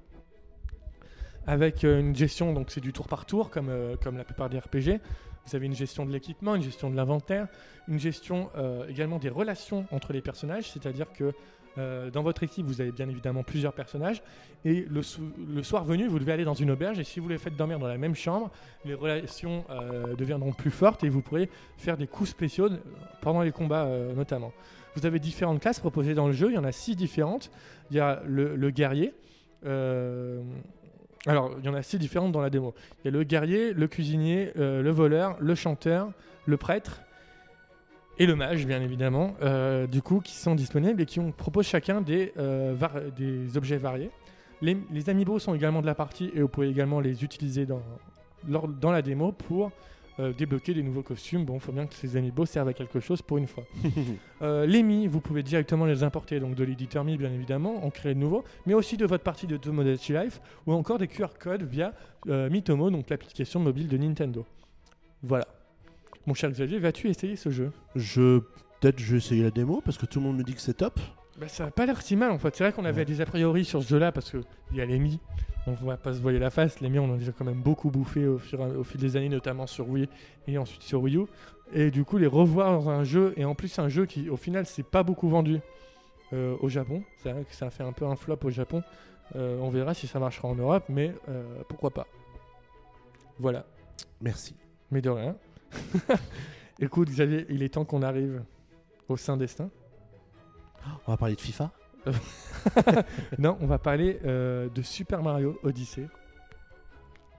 Avec euh, une gestion, donc c'est du tour par tour, comme, euh, comme la plupart des RPG. Vous avez une gestion de l'équipement, une gestion de l'inventaire, une gestion euh, également des relations entre les personnages, c'est-à-dire que dans votre équipe, vous avez bien évidemment plusieurs personnages, et le, soir venu, vous devez aller dans une auberge, et si vous les faites dormir dans la même chambre, les relations deviendront plus fortes, et vous pourrez faire des coups spéciaux pendant les combats notamment. Vous avez différentes classes proposées dans le jeu, il y en a six différentes. Il y a le guerrier. Alors, il y en a six différentes dans la démo. Il y a le guerrier, le cuisinier, euh, le voleur, le chanteur, le prêtre et le mage, bien évidemment, euh, du coup, qui sont disponibles et qui proposent chacun des, euh, des objets variés. Les, les amiibo sont également de la partie et vous pouvez également les utiliser dans la démo pour euh, débloquer des nouveaux costumes. Bon, il faut bien que ces amiibo servent à quelque chose pour une fois. Euh, les Mi, vous pouvez directement les importer donc de l'éditeur Mi, bien évidemment, en créer de nouveaux, mais aussi de votre partie de Tomodachi Life ou encore des QR codes via euh, Mitomo, donc l'application mobile de Nintendo. Voilà. Mon cher Xavier, vas-tu essayer ce jeu? Je peut-être je vais essayer la démo parce que tout le monde me dit que c'est top. Bah, Ça n'a pas l'air si mal en fait. C'est vrai qu'on avait Ouais. des a priori sur ce jeu-là parce qu'il y a les Mi. On va pas se voiler la face. Les Mi, on en a déjà quand même beaucoup bouffé au, fur et- au fil des années, notamment sur Wii et ensuite sur Wii U. Et du coup, les revoir dans un jeu, et en plus, un jeu qui au final s'est pas beaucoup vendu euh, au Japon. C'est vrai que ça a fait un peu un flop au Japon. Euh, on verra si ça marchera en Europe, mais euh, pourquoi pas. Voilà. Merci. Mais de rien. Écoute, Xavier, il est temps qu'on arrive au Saint Destin. On va parler de FIFA. Non, on va parler euh, de Super Mario Odyssey,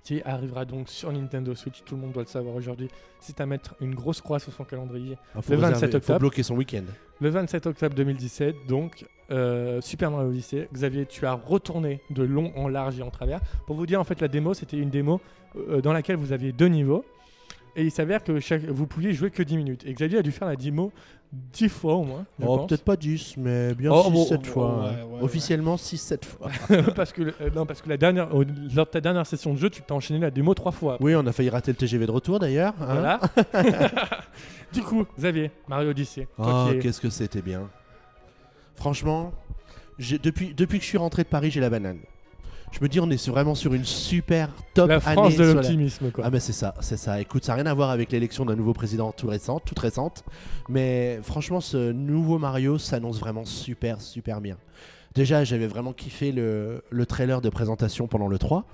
qui arrivera donc sur Nintendo Switch. Tout le monde doit le savoir aujourd'hui. C'est à mettre une grosse croix sur son calendrier. Ah, Le 27 réserver- octobre. Faut bloquer son week-end. Le 27 octobre 2017, donc euh, Super Mario Odyssey. Xavier, tu as retourné de long en large et en travers. Pour vous dire, en fait, la démo, c'était une démo euh, dans laquelle vous aviez deux niveaux. Et il s'avère que chaque, vous pouviez jouer que 10 minutes. Et Xavier a dû faire la démo 10 fois au moins. je Oh, pense. peut-être pas 10, mais bien Oh, 6-7 bon, fois. ouais, hein. ouais, ouais. Officiellement 6-7 fois. parce que, euh, non, parce que la dernière, lors de ta dernière session de jeu, tu t'as enchaîné la démo trois fois. Oui, on a failli rater le TGV de retour d'ailleurs. hein. Voilà. du coup, Xavier, Mario Odyssey. Oh, qu'est-ce que c'était bien. Franchement, j'ai- depuis, depuis que je suis rentré de Paris, j'ai la banane. Je me dis, on est vraiment sur une super top la France année de l'optimisme, quoi. Ah ben c'est ça, c'est ça. Écoute, ça n'a rien à voir avec l'élection d'un nouveau président tout récent, toute récente. Mais franchement, ce nouveau Mario s'annonce vraiment super, super bien. Déjà, j'avais vraiment kiffé le, le trailer de présentation pendant le 3,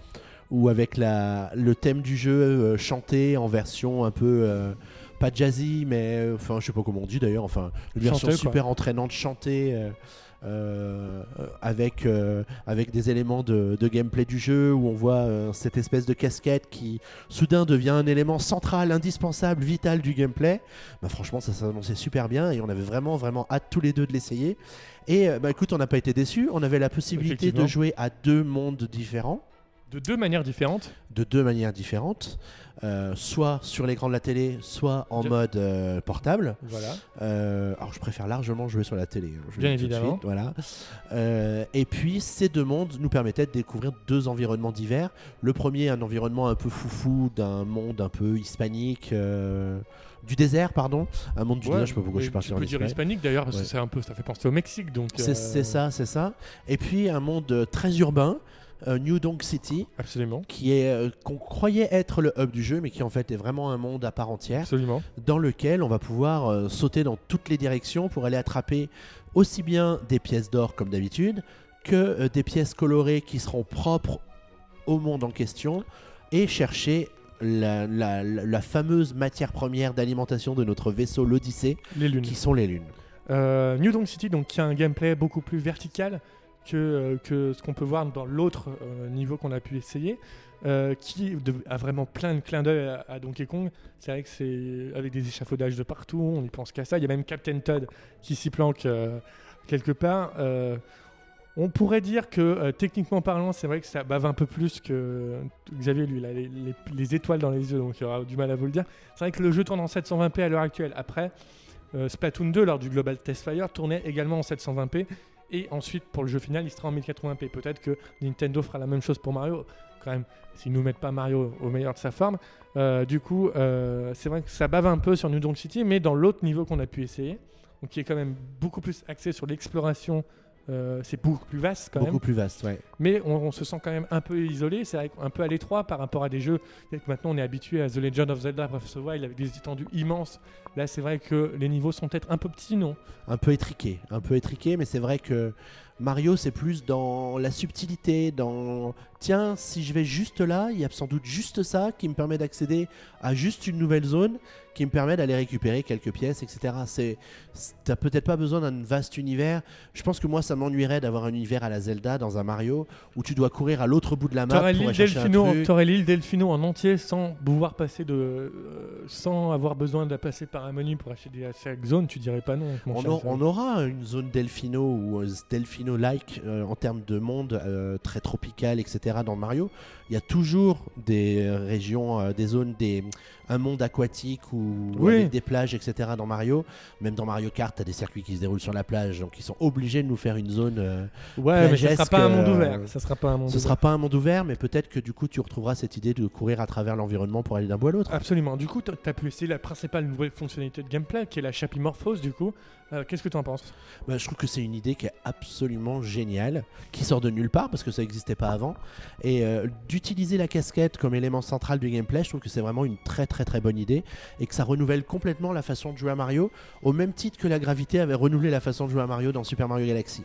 où avec la, le thème du jeu euh, chanté en version un peu... euh, pas jazzy, mais euh, enfin, je sais pas comment on dit d'ailleurs, enfin, une version quoi. super entraînante, chantée, euh, euh, avec, euh, avec des éléments de, de gameplay du jeu, où on voit euh, cette espèce de casquette qui, soudain devient un élément central, indispensable, vital du gameplay. Bah, franchement, ça s'annonçait super bien et on avait vraiment, vraiment hâte tous les deux de l'essayer. Et euh, bah, écoute, on n'a pas été déçus. On avait la possibilité de jouer à deux mondes différents, De deux manières différentes. de deux manières différentes, euh, soit sur l'écran de la télé, soit en Bien. mode euh, portable. Voilà. Euh, alors je préfère largement jouer sur la télé. hein, je Bien évidemment. suite, voilà. Et puis ces deux mondes nous permettaient de découvrir deux environnements divers. Le premier, un environnement un peu foufou d'un monde un peu hispanique, du désert, pardon. Un monde du Ouais, désert, je sais pas pourquoi je suis parti Tu peux dire hispanique d'ailleurs, parce Ouais. que c'est un peu, ça fait penser au Mexique, donc. C'est ça, c'est ça. Et puis un monde très urbain, New Donk City, Absolument. qui est euh, qu'on croyait être le hub du jeu, mais qui en fait est vraiment un monde à part entière. Absolument. dans lequel on va pouvoir euh, sauter dans toutes les directions pour aller attraper aussi bien des pièces d'or comme d'habitude que euh, des pièces colorées qui seront propres au monde en question et chercher la, la- la- la fameuse matière première d'alimentation de notre vaisseau l'Odyssée qui sont les lunes. Euh, New Donk City, donc, qui a un gameplay beaucoup plus vertical que, euh, que ce qu'on peut voir dans l'autre euh, niveau qu'on a pu essayer, euh, qui a vraiment plein de clins d'œil à, Donkey Kong. C'est vrai que c'est avec des échafaudages de partout, on n'y pense qu'à ça. Il y a même Captain Todd qui s'y planque quelque part. On pourrait dire que techniquement parlant, c'est vrai que ça bave un peu plus que Xavier, lui, les, les- les étoiles dans les yeux, donc il aura du mal à vous le dire. C'est vrai que le jeu tourne en 720p à l'heure actuelle. Après, euh, Splatoon 2, lors du Global Test Fire, tournait également en 720p. Et ensuite, pour le jeu final, il sera en 1080p. Peut-être que Nintendo fera la même chose pour Mario. Quand même, s'ils nous mettent pas Mario au meilleur de sa forme. Euh, du coup, euh, c'est vrai que ça bave un peu sur New Donk City, mais dans l'autre niveau qu'on a pu essayer, qui est quand même beaucoup plus axé sur l'exploration, euh, c'est beaucoup plus vaste quand Beaucoup même. plus vaste, ouais. Mais on, on se sent quand même un peu isolé, c'est vrai qu'un peu à l'étroit par rapport à des jeux. Que maintenant on est habitué à The Legend of Zelda Breath of the Wild avec des étendues immenses. Là, c'est vrai que les niveaux sont peut-être un peu petits, non? Un peu étriqué, un peu étriqué, mais c'est vrai que Mario c'est plus dans la subtilité, dans tiens si je vais juste là, il y a sans doute juste ça qui me permet d'accéder à juste une nouvelle zone, qui me permet d'aller récupérer quelques pièces, etc. T'as peut-être pas besoin d'un vaste univers. Je pense que moi ça m'ennuierait d'avoir un univers à la Zelda dans un Mario où tu dois courir à l'autre bout de la map T'aurais pour l'île aller un Delfino, truc. t'aurais l'île Delfino en entier sans pouvoir passer de, euh, sans avoir besoin de passer par un menu pour acheter des chaque zone, tu dirais pas non. On, a- on aura une zone Delfino ou euh, Delfino-like euh, en termes de monde euh, très tropical, etc. dans Mario. Il y a toujours des régions, euh, des zones, des un monde aquatique ou Oui. avec des plages, etc. dans Mario. Même dans Mario Kart, tu as des circuits qui se déroulent sur la plage, donc ils sont obligés de nous faire une zone. euh, Ouais, mais ça sera pas un monde euh, ouvert. Ça sera pas un monde Ce ouvert. sera pas un monde ouvert, mais peut-être que du coup tu retrouveras cette idée de courir à travers l'environnement pour aller d'un bout à l'autre. Absolument. Du coup, tu as pu essayer la principale nouvelle fonctionnalité de gameplay, qui est la chapimorphose, du coup. Euh, Qu'est-ce que tu en penses? Bah, je trouve que c'est une idée qui est absolument géniale, qui sort de nulle part parce que ça n'existait pas avant. Et euh, d'utiliser la casquette comme élément central du gameplay, je trouve que c'est vraiment une très très très bonne idée et que ça renouvelle complètement la façon de jouer à Mario, au même titre que la gravité avait renouvelé la façon de jouer à Mario dans Super Mario Galaxy.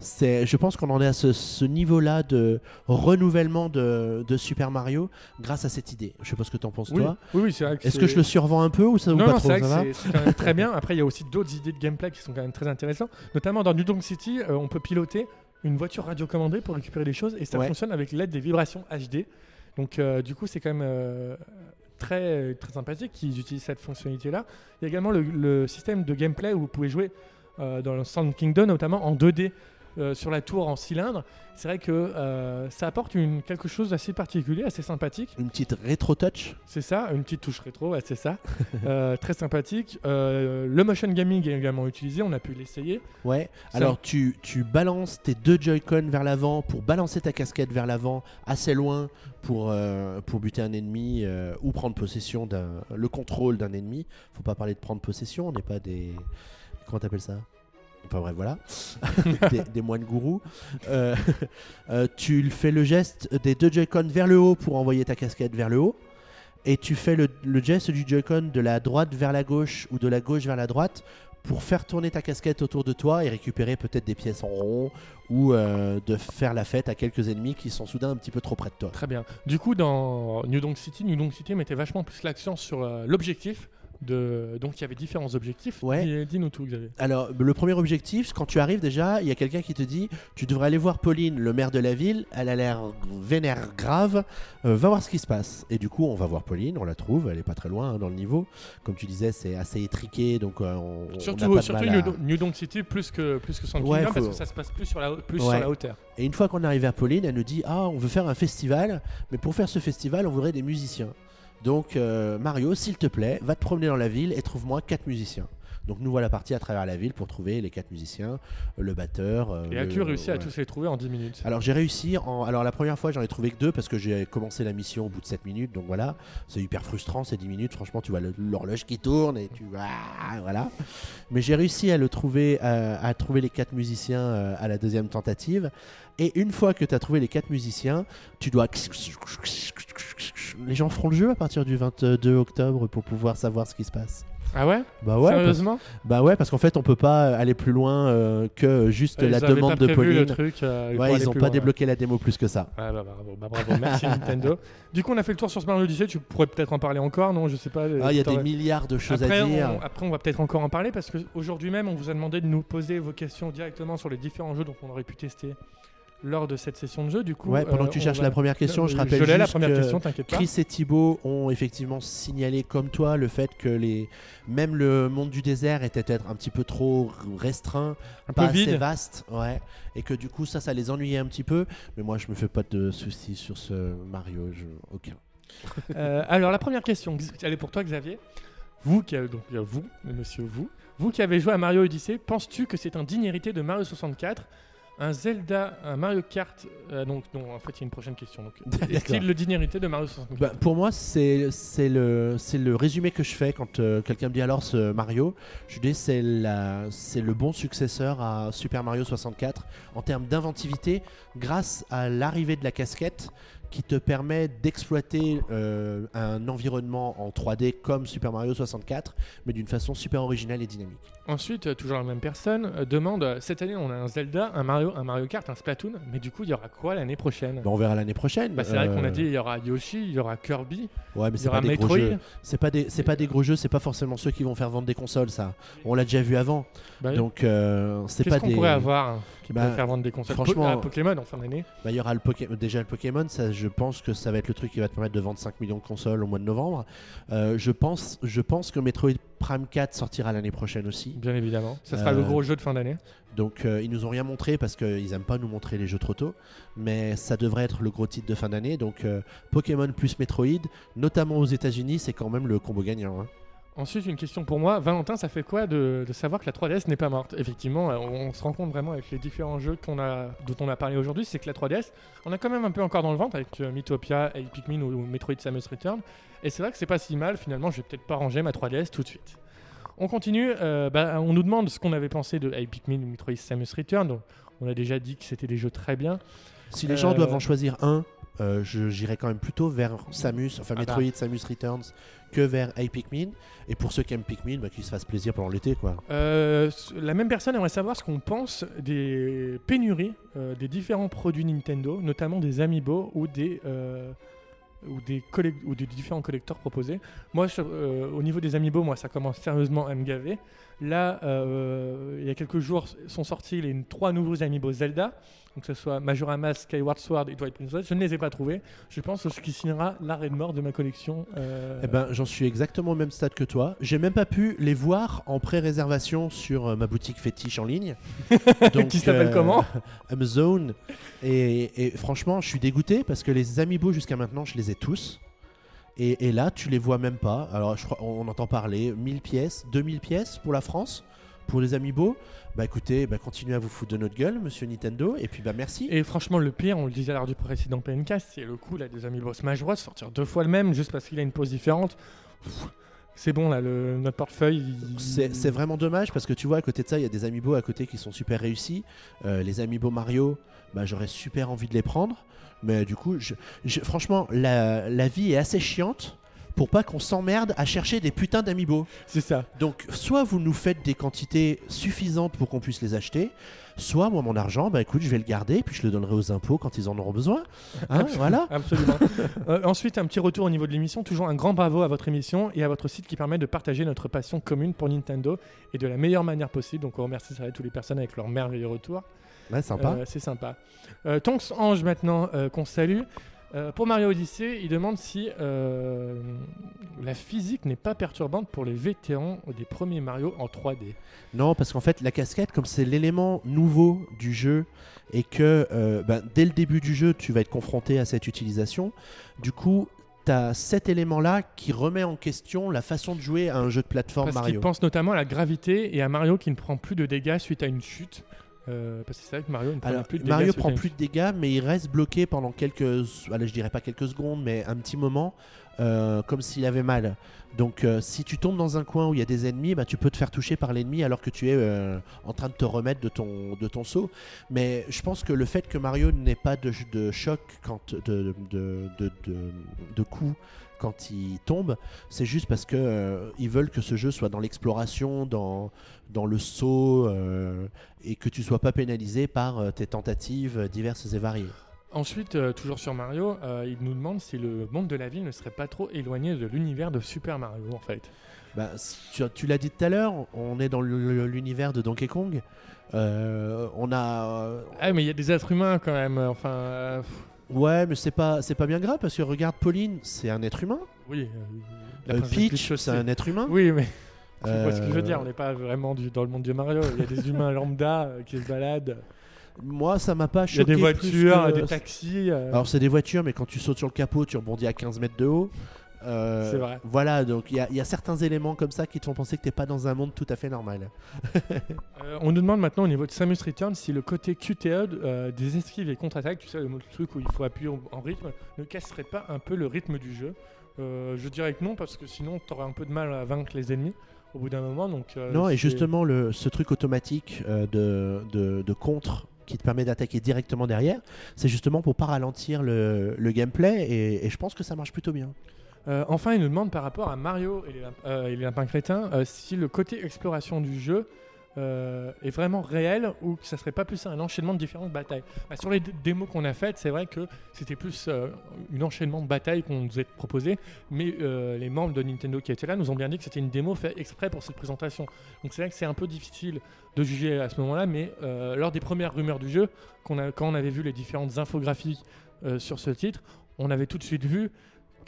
C'est, je pense qu'on en est à ce, ce niveau-là de renouvellement de, de Super Mario grâce à cette idée. Je sais pas ce que t'en penses Oui, toi. oui, oui, c'est vrai. que Est-ce que je le survends un peu ou ça ou non, pas non, trop c'est quand même très bien. Après, il y a aussi d'autres idées de gameplay qui sont quand même très intéressantes. Notamment dans New Donk City, euh, on peut piloter une voiture radiocommandée pour récupérer des choses et ça Ouais. fonctionne avec l'aide des vibrations HD. Donc, euh, du coup, c'est quand même euh, très, très sympathique qu'ils utilisent cette fonctionnalité-là. Il y a également le, le système de gameplay où vous pouvez jouer euh, dans le Sound Kingdom, notamment en 2D. Euh, sur la tour en cylindre, c'est vrai que euh, ça apporte une, quelque chose d'assez particulier, assez sympathique. Une petite rétro touch. C'est ça, une petite touche rétro, ouais, c'est ça. Euh, très sympathique. Le motion gaming est également utilisé, on a pu l'essayer. Ouais. Ça- Alors tu, tu balances tes deux Joy-Con vers l'avant pour balancer ta casquette vers l'avant assez loin pour, pour buter un ennemi ou prendre possession d'un le contrôle d'un ennemi. Faut pas parler de prendre possession, on n'est pas des comment t'appelles ça? Enfin bref, voilà, des, moines gourous. Euh, euh, tu fais le geste des deux Joy-Con vers le haut pour envoyer ta casquette vers le haut. Et tu fais le, geste du Joy-Con de la droite vers la gauche ou de la gauche vers la droite pour faire tourner ta casquette autour de toi et récupérer peut-être des pièces en rond ou euh, de faire la fête à quelques ennemis qui sont soudain un petit peu trop près de toi. Très bien. Du coup, dans New Donk City, New Donk City mettait vachement plus l'accent sur l'objectif. De... Donc, il y avait différents objectifs. Ouais. Dis- Dis-nous tout, Xavier. Alors, le premier objectif, quand tu arrives déjà, il y a quelqu'un qui te dit Tu devrais aller voir Pauline, le maire de la ville. Elle a l'air vénère grave. Euh, va voir ce qui se passe. Et du coup, on va voir Pauline. On la trouve. Elle est pas très loin hein, dans le niveau. Comme tu disais, c'est assez étriqué. Donc, euh, on, on Surtout, pas de surtout mal New, à- Don- New Donk City plus que, plus que Sound Ouais, parce que ça se passe plus sur la, plus Ouais. sur la hauteur. Et une fois qu'on est arrivé à Pauline, elle nous dit Ah, on veut faire un festival, mais pour faire ce festival, on voudrait des musiciens. Donc, euh, Mario, s'il te plaît, va te promener dans la ville et trouve-moi quatre musiciens. Donc, nous voilà partis à travers la ville pour trouver les quatre musiciens, le batteur. euh, Et as-tu réussi à tous les trouver en 10 minutes? Alors, j'ai réussi. En... Alors, la première fois, j'en ai trouvé que deux parce que j'ai commencé la mission au bout de 7 minutes. Donc, voilà, c'est hyper frustrant ces 10 minutes. Franchement, tu vois l'horloge qui tourne et tu. Ah, voilà. Mais j'ai réussi à le trouver, euh, à trouver les quatre musiciens euh, à la deuxième tentative. Et une fois que tu as trouvé les quatre musiciens, tu dois. Les gens feront le jeu à partir du 22 octobre pour pouvoir savoir ce qui se passe. Ah ouais? Bah ouais, parce, Sérieusement? Bah ouais, parce qu'en fait, on peut pas aller plus loin euh, que juste Ils la demande pas de Pauline. le truc, euh, Ouais, ils ont plus pas loin, ouais. débloqué la démo plus que ça. Ouais, bah, bravo, bah, bravo, merci Nintendo. Du coup, on a fait le tour sur ce Mario Odyssey. Tu pourrais peut-être en parler encore, non? Je sais pas. Ah, il y a des milliards de choses après, à dire. On, après, on va peut-être encore en parler parce qu'aujourd'hui même, on vous a demandé de nous poser vos questions directement sur les différents jeux dont on aurait pu tester lors de cette session de jeu. Du coup, Ouais, pendant que tu euh, cherches va- la première question, je Euh, rappelle Je l'ai la juste première que question, t'inquiète pas. Chris et Thibaut ont effectivement signalé comme toi le fait que les même le monde du désert était peut-être un petit peu trop restreint, Un pas peu assez vide. vaste, ouais, et que du coup ça ça les ennuyait un petit peu. Mais moi je me fais pas de soucis sur ce Mario, je... aucun. Euh, alors, la première question, elle est pour toi, Xavier? Vous qui avez, donc vous, monsieur vous, vous qui avez joué à Mario Odyssey, penses-tu que c'est un digne hérité de Mario 64 un Zelda, un Mario Kart, euh, donc non, en fait il y a une prochaine question. Donc, est-il le digne hérité de Mario 64 Bah, pour moi, c'est c'est le, c'est le résumé que je fais quand euh, quelqu'un me dit alors ce Mario. Je dis c'est la- c'est le bon successeur à Super Mario 64 en termes d'inventivité grâce à l'arrivée de la casquette qui te permet d'exploiter euh, un environnement en 3D comme Super Mario 64 mais d'une façon super originale et dynamique. Ensuite, euh, toujours la même personne euh, demande cette année on a un Zelda, un Mario, un Mario Kart, un Splatoon, mais du coup il y aura quoi l'année prochaine? Bah, on verra l'année prochaine. Bah, C'est vrai qu'on a dit il y aura Yoshi, il y aura Kirby, Ouais, mais il y aura pas des gros Metroid. jeux. C'est pas des, c'est pas des gros jeux. C'est pas forcément ceux qui vont faire vendre des consoles, ça. On l'a déjà vu avant. Bah, Donc c'est Qu'est-ce pas qu'on des. pourrait avoir qui Bah, peut faire vendre des consoles. franchement- Po- Pokémon en fin d'année. Bah, il y aura le Poké- déjà le Pokémon, ça, je pense que ça va être le truc qui va te permettre de vendre 5 millions de consoles au mois de novembre. Euh, je, pense, je pense que Metroid Prime 4 sortira l'année prochaine aussi. Bien évidemment. Ça sera le Euh, gros jeu de fin d'année. Donc euh, ils nous ont rien montré parce qu'ils aiment pas nous montrer les jeux trop tôt, mais ça devrait être le gros titre de fin d'année. Donc Pokémon plus Metroid, notamment aux États-Unis, c'est quand même le combo gagnant. hein. Ensuite, une question pour moi. Valentin, ça fait quoi de, de savoir que la 3DS n'est pas morte? Effectivement, euh, on, on se rend compte vraiment avec les différents jeux qu'on a, dont on a parlé aujourd'hui, c'est que la 3DS, on a quand même un peu encore dans le ventre avec euh, Mythopia, et Pikmin ou, ou Metroid Samus Return. Et c'est vrai que c'est pas si mal. Finalement, je vais peut-être pas ranger ma 3DS tout de suite. On continue. euh, bah, on nous demande ce qu'on avait pensé de Hey Pikmin ou Metroid Samus Return. Donc, on a déjà dit que c'était des jeux très bien. Si les gens Euh, doivent en choisir un, euh, j'irai quand même plutôt vers Samus, enfin Ah bah. Metroid, Samus Returns, que vers Hey Pikmin. Et pour ceux qui aiment Pikmin, bah, qu'ils se fassent plaisir pendant l'été, quoi. Euh, la même personne aimerait savoir ce qu'on pense des pénuries euh, des différents produits Nintendo, notamment des Amiibo ou des, ou des, ou des différents collecteurs proposés. Moi, je- au niveau des Amiibo, moi, ça commence sérieusement à me gaver. Là, euh, il y a quelques jours sont sortis les trois nouveaux Amiibo Zelda, donc que ce soit Majora Mask, Skyward Sword et Twilight Princess. Je ne les ai pas trouvés. Je pense que ce qui signera l'arrêt de mort de ma collection. euh, Eh ben, j'en suis exactement au même stade que toi. J'ai même pas pu les voir en pré-réservation sur euh, ma boutique fétiche en ligne. Qui s'appelle comment Amazon. Et, et franchement, je suis dégoûté parce que les Amiibo jusqu'à maintenant, je les ai tous. Et, là, tu les vois même pas. Alors, je crois, on entend parler 1000 pièces, 2000 pièces pour la France, pour les Amiibo. Bah écoutez, bah, continuez à vous foutre de notre gueule, monsieur Nintendo. Et puis, bah merci. Et franchement, le pire, on le disait lors du précédent PNK, c'est le coup là, des Amiibo Smash Bros. sortir deux fois le même juste parce qu'il a une pose différente. C'est bon, là, notre portefeuille. il- C'est vraiment dommage parce que tu vois, à côté de ça, il y a des amiibo à côté qui sont super réussis. Euh, les amiibo Mario, bah, j'aurais super envie de les prendre. Mais du coup, franchement, la vie est assez chiante pour pas qu'on s'emmerde à chercher des putains d'amiibo. C'est ça. Donc, soit vous nous faites des quantités suffisantes pour qu'on puisse les acheter, soit moi, mon argent, bah écoute, je vais le garder puis je le donnerai aux impôts quand ils en auront besoin. Hein, voilà. Absolument. Euh, ensuite, un petit retour au niveau de l'émission. Toujours un grand bravo à votre émission et à votre site qui permet de partager notre passion commune pour Nintendo et de la meilleure manière possible. Donc, on remercie ça, toutes les personnes avec leur merveilleux retour. Ouais, sympa. Euh, c'est sympa. Euh, Tonks Ange maintenant euh, qu'on salue. Euh, pour Mario Odyssey, il demande si euh, la physique n'est pas perturbante pour les vétérans des premiers Mario en 3D. Non, parce qu'en fait, la casquette, comme c'est l'élément nouveau du jeu et que euh, ben, dès le début du jeu, tu vas être confronté à cette utilisation, du coup, tu as cet élément-là qui remet en question la façon de jouer à un jeu de plateforme Parce Mario. qu'il pense notamment à la gravité et à Mario qui ne prend plus de dégâts suite à une chute. Euh, parce que c'est vrai que Mario ne prend Alors, plus de dégâts. Mario prend plus de dégâts, mais il reste bloqué pendant quelques, allez, je dirais pas quelques secondes, mais un petit moment, euh, comme s'il avait mal. Donc, euh, si tu tombes dans un coin où il y a des ennemis, bah, tu peux te faire toucher par l'ennemi alors que tu es en train de te remettre de ton, de ton saut. Mais je pense que le fait que Mario n'ait pas de, de choc quand de, de, de, de, de coups quand il tombe, c'est juste parce que euh, ils veulent que ce jeu soit dans l'exploration, dans, dans le saut, euh, et que tu sois pas pénalisé par euh, tes tentatives diverses et variées. Ensuite, toujours sur Mario, il nous demande si le monde de la ville ne serait pas trop éloigné de l'univers de Super Mario en fait. Bah, tu, tu l'as dit tout à l'heure, on est dans l'univers de Donkey Kong. On a. Ah mais il y a des êtres humains quand même. Enfin, Ouais, mais c'est pas, c'est pas bien grave parce que regarde Pauline, c'est un être humain. oui. euh, Euh, Peach, c'est un être humain. Oui, mais tu vois ce que je veux Euh, dire. On n'est pas vraiment du- dans le monde de Mario. Il y a des humains lambda euh, qui se baladent. Moi, ça m'a pas Il y a choqué. des voitures, que- des taxis. euh, Alors, c'est des voitures, mais quand tu sautes sur le capot, tu rebondis à 15 mètres de haut. Euh, C'est vrai. Voilà, donc il y, a- il y a certains éléments comme ça qui te font penser que t'es pas dans un monde tout à fait normal. Euh, on nous demande maintenant au niveau de Samus Return si le côté QTE euh, des esquives et contre-attaques, tu sais, le truc où il faut appuyer en, rythme, ne casserait pas un peu le rythme du jeu. Je dirais que non, parce que sinon, tu aurais un peu de mal à vaincre les ennemis au bout d'un moment. Donc, non, et justement, le, ce truc automatique de, de, de contre qui te permet d'attaquer directement derrière, c'est justement pour pas ralentir le, le gameplay et, et je pense que ça marche plutôt bien. Euh, enfin, il nous demande par rapport à Mario et les, lamp- euh, et crétins euh, si le côté exploration du jeu euh, est vraiment réel ou que ça serait pas plus un enchaînement de différentes batailles. Bah, sur les démos qu'on a faites, c'est vrai que c'était plus euh, un enchaînement de batailles qu'on nous a proposé, mais les membres de Nintendo qui étaient là nous ont bien dit que c'était une démo faite exprès pour cette présentation. Donc c'est vrai que c'est un peu difficile de juger à ce moment-là, mais lors des premières rumeurs du jeu, quand on avait vu les différentes infographies sur ce titre, on avait tout de suite vu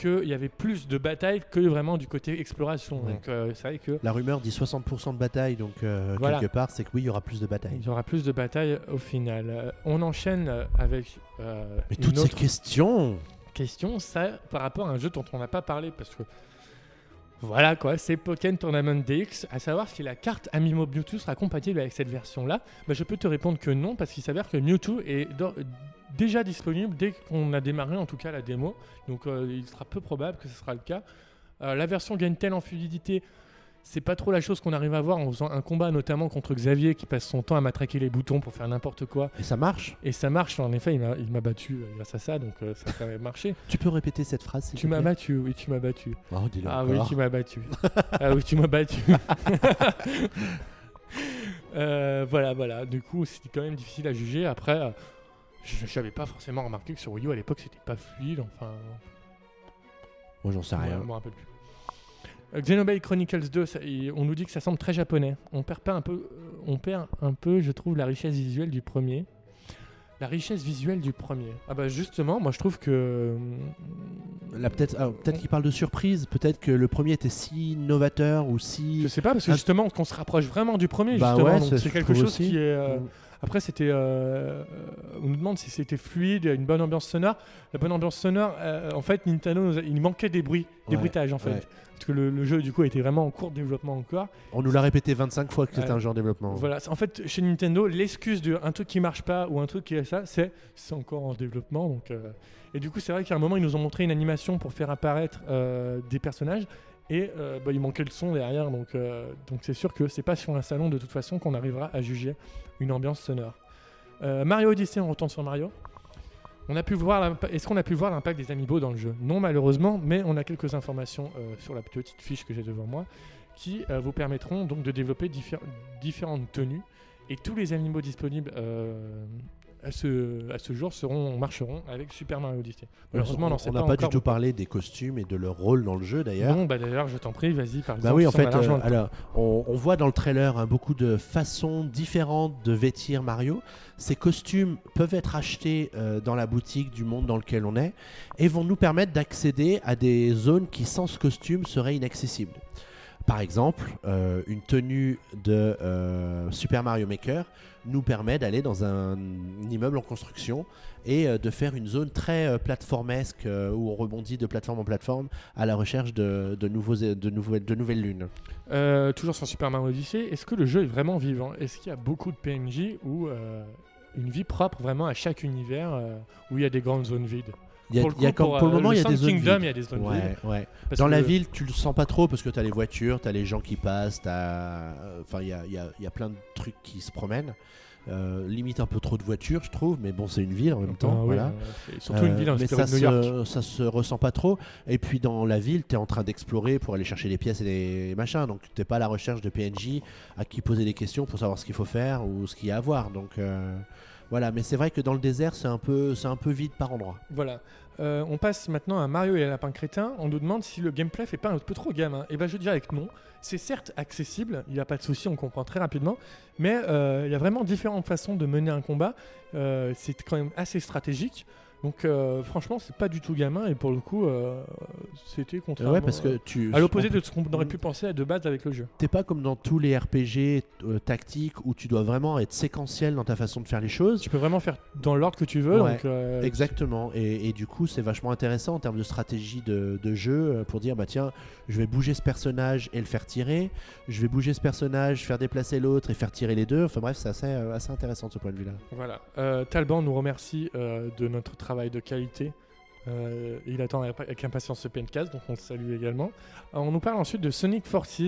qu'il y avait plus de batailles que vraiment du côté exploration. Ouais. Donc euh, c'est vrai que La rumeur dit 60% de bataille, donc euh, Voilà. quelque part, c'est que oui, il y aura plus de batailles. il y aura plus de batailles au final. Euh, on enchaîne avec Mais toutes ces questions question, ça par rapport à un jeu dont on n'a pas parlé parce que voilà quoi, c'est Pokémon Tournament DX, à savoir si la carte Amiibo Mewtwo sera compatible avec cette version-là. Bah, je peux te répondre que non, parce qu'il s'avère que Mewtwo est déjà disponible dès qu'on a démarré en tout cas la démo, donc euh, il sera peu probable que ce sera le cas. Euh, la version gagne-t-elle en fluidité? C'est pas trop la chose qu'on arrive à voir en faisant un combat notamment contre Xavier qui passe son temps à matraquer les boutons pour faire n'importe quoi. Et ça marche? Et ça marche, en effet, il m'a- battu euh, grâce à ça, donc euh, ça a quand même marché. Tu peux répéter cette phrase Tu m'as battu, oui, tu m'as battu. Oh, dis-le Ah oui, tu m'as battu. ah oui, tu m'as battu. Euh, voilà, voilà. Du coup, c'était quand même difficile à juger. Après, je n'avais pas forcément remarqué que sur Wii U à l'époque, c'était pas fluide. Enfin, Moi, j'en sais ouais, rien. je me rappelle plus. Euh, Xenoblade Chronicles 2, ça- il- on nous dit que ça semble très japonais. On perd pas un peu, euh, on perd un peu, je trouve, la richesse visuelle du premier. La richesse visuelle du premier. Ah bah justement, moi je trouve que euh, Là, peut-être ah, peut-être qu'il parle de surprise. Peut-être que le premier était si novateur ou si. Je sais pas, parce que Ah, justement, qu'on se rapproche vraiment du premier, Bah justement, ouais, donc c'est quelque chose aussi. qui est. euh, Mm. Après, c'était. euh, euh, on nous demande si c'était fluide, une bonne ambiance sonore. La bonne ambiance sonore, euh, en fait, Nintendo, a- il manquait des bruits, des Ouais, bruitages, en fait. ouais. Parce que le, le jeu, du coup, était vraiment en cours de développement encore. On nous l'a répété 25 fois que c'était un jeu en développement. Voilà, en fait, chez Nintendo, l'excuse de un truc qui marche pas ou un truc qui est ça, c'est c'est encore en développement. Donc, Et du coup, c'est vrai qu'à un moment, ils nous ont montré une animation pour faire apparaître des personnages. Et euh, bah, il manquait le son derrière, donc euh, donc c'est sûr que c'est pas sur un salon de toute façon qu'on arrivera à juger une ambiance sonore. Euh, Mario Odyssey, on retourne sur Mario. On a pu voir Est-ce qu'on a pu voir l'impact des amiibo dans le jeu? Non, malheureusement, mais on a quelques informations euh, sur la petite fiche que j'ai devant moi qui euh, vous permettront donc de développer diffé- différentes tenues. Et tous les amiibo disponibles à, ce, à ce jour seront, marcheront avec Super Mario Odyssey. Malheureusement, on n'en sait on n'a pas, du tout parlé des costumes et de leur rôle dans le jeu d'ailleurs. Non, bah d'ailleurs, je t'en prie, vas-y, par Bah oui, en fait, euh, alors, on, on voit dans le trailer hein, beaucoup de façons différentes de vêtir Mario. Ces costumes peuvent être achetés euh, dans la boutique du monde dans lequel on est et vont nous permettre d'accéder à des zones qui, sans ce costume, seraient inaccessibles. Par exemple, euh, une tenue de euh, Super Mario Maker nous permet d'aller dans un, immeuble en construction et euh, de faire une zone très plateformesque où on rebondit de plateforme en plateforme à la recherche de, de nouveaux, de, nouvelles, de nouvelles lunes. Toujours sur Super Mario Odyssey, est-ce que le jeu est vraiment vivant? Est-ce qu'il y a beaucoup de PNJ ou une vie propre vraiment à chaque univers où il y a des grandes zones vides? Il y a, Pour le, coup, pour, pour euh, moment, il y a des zones Kingdom, il y a des zones. Ouais, ouais. Dans la le- ville, tu le sens pas trop parce que tu as les voitures, tu as les gens qui passent, enfin, il y a, y a- y a plein de trucs qui se promènent. Euh, limite un peu trop de voitures, je trouve, mais bon, c'est une ville en même temps. Ah oui, voilà. euh, surtout une ville mais inspirée ça de New York. se, ça se ressent pas trop. Et puis dans la ville, tu es en train d'explorer pour aller chercher des pièces et des machins. Donc t'es pas à la recherche de PNJ à qui poser des questions pour savoir ce qu'il faut faire ou ce qu'il y a à voir. Donc euh, voilà, mais c'est vrai que dans le désert, c'est un peu, vide par endroit. Voilà. Euh, on passe maintenant à Mario et à Lapin Crétin. On nous demande si le gameplay fait pas un peu trop gamin. Et ben je dirais que non. C'est certes accessible, il n'y a pas de souci, on comprend très rapidement. Mais euh, il y a vraiment différentes façons de mener un combat. Euh, c'est quand même assez stratégique. Donc euh, franchement, c'est pas du tout gamin. Et pour le coup, euh, c'était contrairement ouais, parce que tu. à l'opposé de ce qu'on aurait Mm. pu penser à de base avec le jeu. T'es pas comme dans tous les RPG euh, tactiques où tu dois vraiment être séquentiel dans ta façon de faire les choses. Tu peux vraiment faire dans l'ordre que tu veux. Ouais, donc, euh, Exactement, et, et du coup c'est vachement intéressant en termes de stratégie de, de jeu euh, pour dire bah tiens je vais bouger ce personnage et le faire tirer, je vais bouger ce personnage, faire déplacer l'autre et faire tirer les deux, enfin bref c'est assez, euh, assez intéressant de ce point de vue là. Voilà. Euh, Talban nous remercie euh, de notre travail de qualité. Euh, il attend avec impatience ce PNcast, donc on le salue également. Alors, on nous parle ensuite de Sonic Forces.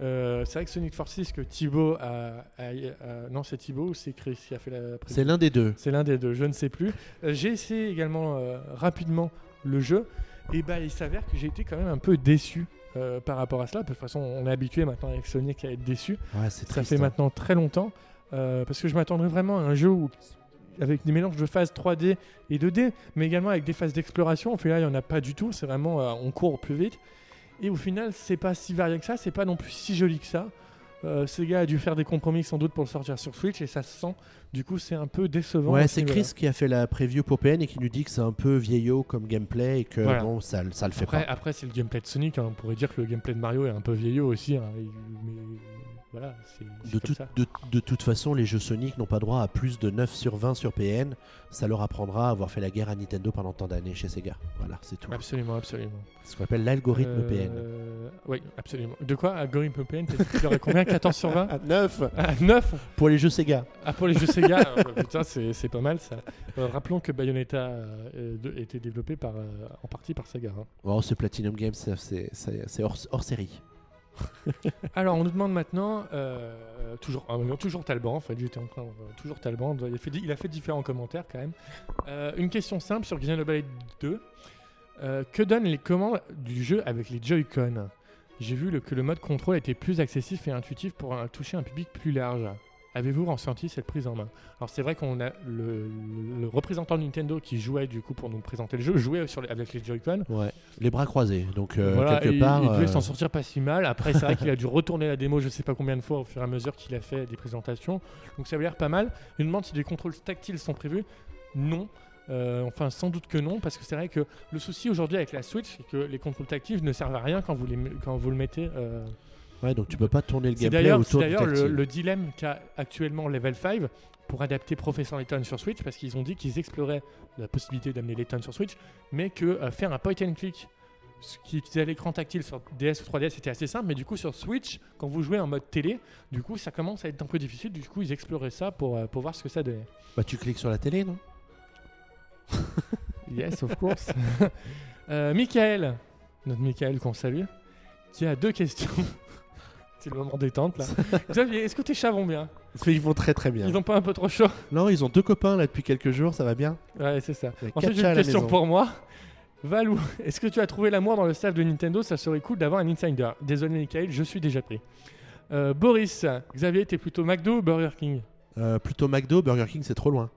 Euh, c'est vrai que Sonic Forces que Thibaut a, a- a- non c'est Thibaut ou c'est Chris qui a fait la C'est l'un des deux. c'est l'un des deux, je ne sais plus. Euh, j'ai essayé également euh, rapidement le jeu, et bah il s'avère que j'ai été quand même un peu déçu euh, par rapport à cela. De toute façon, on est habitué maintenant avec Sonic à être déçu. Ouais, Ça triste, fait hein. maintenant très longtemps. euh, parce que je m'attendrais vraiment à un jeu où, avec des mélanges de phases 3D et 2D, mais également avec des phases d'exploration. Au final, il n'y en a pas du tout. C'est vraiment, euh, on court plus vite. Et au final, c'est pas si varié que ça. C'est pas non plus si joli que ça. Euh, Sega a dû faire des compromis sans doute pour le sortir sur Switch et ça se sent. Du coup, c'est un peu décevant. Ouais, ce c'est. Chris qui a fait la preview pour PN et qui nous dit que c'est un peu vieillot comme gameplay et que Voilà. bon, ça, ça le fait Après, pas. après c'est le gameplay de Sonic. hein. On pourrait dire que le gameplay de Mario est un peu vieillot aussi. hein. Mais voilà, c'est c'est De, comme tout- ça. de, de toute façon, les jeux Sonic n'ont pas droit à plus de 9 sur 20 sur PN. Ça leur apprendra à avoir fait la guerre à Nintendo pendant tant d'années chez Sega. Voilà, c'est tout. Absolument, absolument. C'est ce qu'on appelle l'algorithme PN. Euh, Oui, absolument. De quoi Algorithme PN y aurait combien 14 sur 20 À 9 Ah, 9 pour les jeux Sega. Ah, pour les jeux Sega Ah, bah, Putain, c'est c'est pas mal ça. Euh, rappelons que Bayonetta euh, de- était développé par, euh, en partie par Sega. hein. Oh, ce Platinum Games, c'est- c'est c'est- c'est hors, hors série. Alors, on nous demande maintenant, euh, toujours, Talban, en fait, j'étais en train, toujours Talban, il a, fait, différents commentaires quand même. Euh, une question simple sur Xenoblade 2. Euh, que donnent les commandes du jeu avec les Joy-Con? J'ai vu que le mode contrôle était plus accessible et intuitif pour toucher un public plus large. Avez-vous ressenti cette prise en main? Alors c'est vrai qu'on a le, représentant de Nintendo qui jouait du coup pour nous présenter le jeu, jouait sur les- avec les Joy-Con. Ouais, les bras croisés. Donc, euh, Voilà, quelque et part. il, il devait euh, s'en sortir pas si mal. Après, c'est vrai qu'il a dû retourner la démo, je sais pas combien de fois, au fur et à mesure qu'il a fait des présentations. Donc ça avait l'air pas mal. Il demande si des contrôles tactiles sont prévus. Non. Euh, enfin, sans doute que non, parce que c'est vrai que le souci aujourd'hui avec la Switch, c'est que les contrôles tactiles ne servent à rien quand vous, les, quand vous le mettez. Ouais, donc tu peux pas tourner le C'est gameplay c'est autour du d'ailleurs le dilemme qu'a actuellement Level 5 pour adapter Professor Layton sur Switch, parce qu'ils ont dit qu'ils exploraient la possibilité d'amener Layton sur Switch, mais que euh, faire un point and click ce qui utilisait l'écran tactile sur DS ou 3DS c'était assez simple, mais du coup sur Switch, quand vous jouez en mode télé, du coup ça commence à être un peu difficile, du coup ils exploraient ça pour, euh, pour voir ce que ça donnait. Bah, tu cliques sur la télé, non? Yes, of course. euh, Michael, notre Michael qu'on salue, qui a deux questions. C'est le moment détente là. Xavier, est-ce que tes chats vont bien? Ils vont très très bien. Ils ont pas un peu trop chaud? Non, ils ont deux copains là depuis quelques jours, ça va bien. Ouais, c'est ça. Il y a Ensuite, quatre j'ai chats à une la question maison. pour moi. Valou, est-ce que tu as trouvé l'amour dans le staff de Nintendo? Ça serait cool d'avoir un insider. Désolé, Michael, je suis déjà pris. Euh, Boris, Xavier, t'es plutôt McDo ou Burger King? Euh, plutôt McDo, Burger King, c'est trop loin.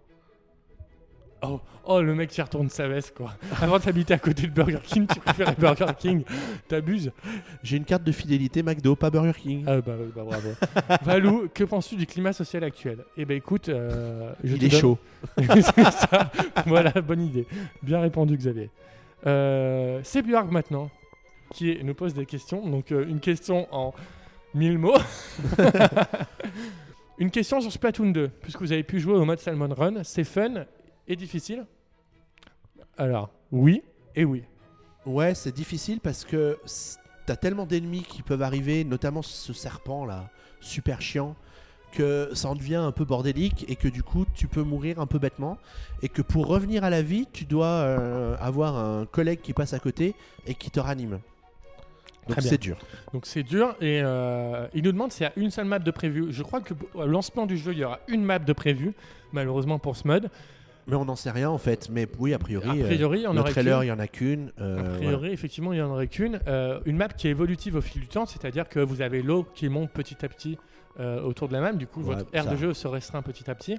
Oh, oh, le mec qui retourne sa veste, quoi. Avant d'habiter à côté de Burger King, tu préférais Burger King. T'abuses. J'ai une carte de fidélité McDo, pas Burger King. Ah bah, bah bravo. Valou, que penses-tu du climat social actuel? Eh ben écoute, euh, je Il te est donne- chaud. Ça. Voilà, bonne idée. Bien répondu, Xavier. Euh, c'est Björk maintenant qui nous pose des questions. Donc, euh, une question en mille mots. une question sur Splatoon 2, puisque vous avez pu jouer au mode Salmon Run. C'est fun et difficile Alors, oui et oui. Ouais, c'est difficile parce que t'as tellement d'ennemis qui peuvent arriver, notamment ce serpent là, super chiant, que ça en devient un peu bordélique et que du coup tu peux mourir un peu bêtement et que pour revenir à la vie, tu dois euh, avoir un collègue qui passe à côté et qui te ranime. Donc c'est dur. Donc c'est dur et euh, il nous demande s'il y a une seule map de prévu. Je crois que au lancement du jeu, il y aura une map de prévu, malheureusement pour ce mode. Mais on n'en sait rien en fait. Mais oui, a priori, A priori, euh, en le aurait trailer, il y en a qu'une. euh, A voilà. priori, effectivement, il n'y en aurait qu'une. Euh, une map qui est évolutive au fil du temps, c'est-à-dire que vous avez l'eau qui monte petit à petit autour de la map. Du coup, Ouais, votre aire de jeu se restreint petit à petit.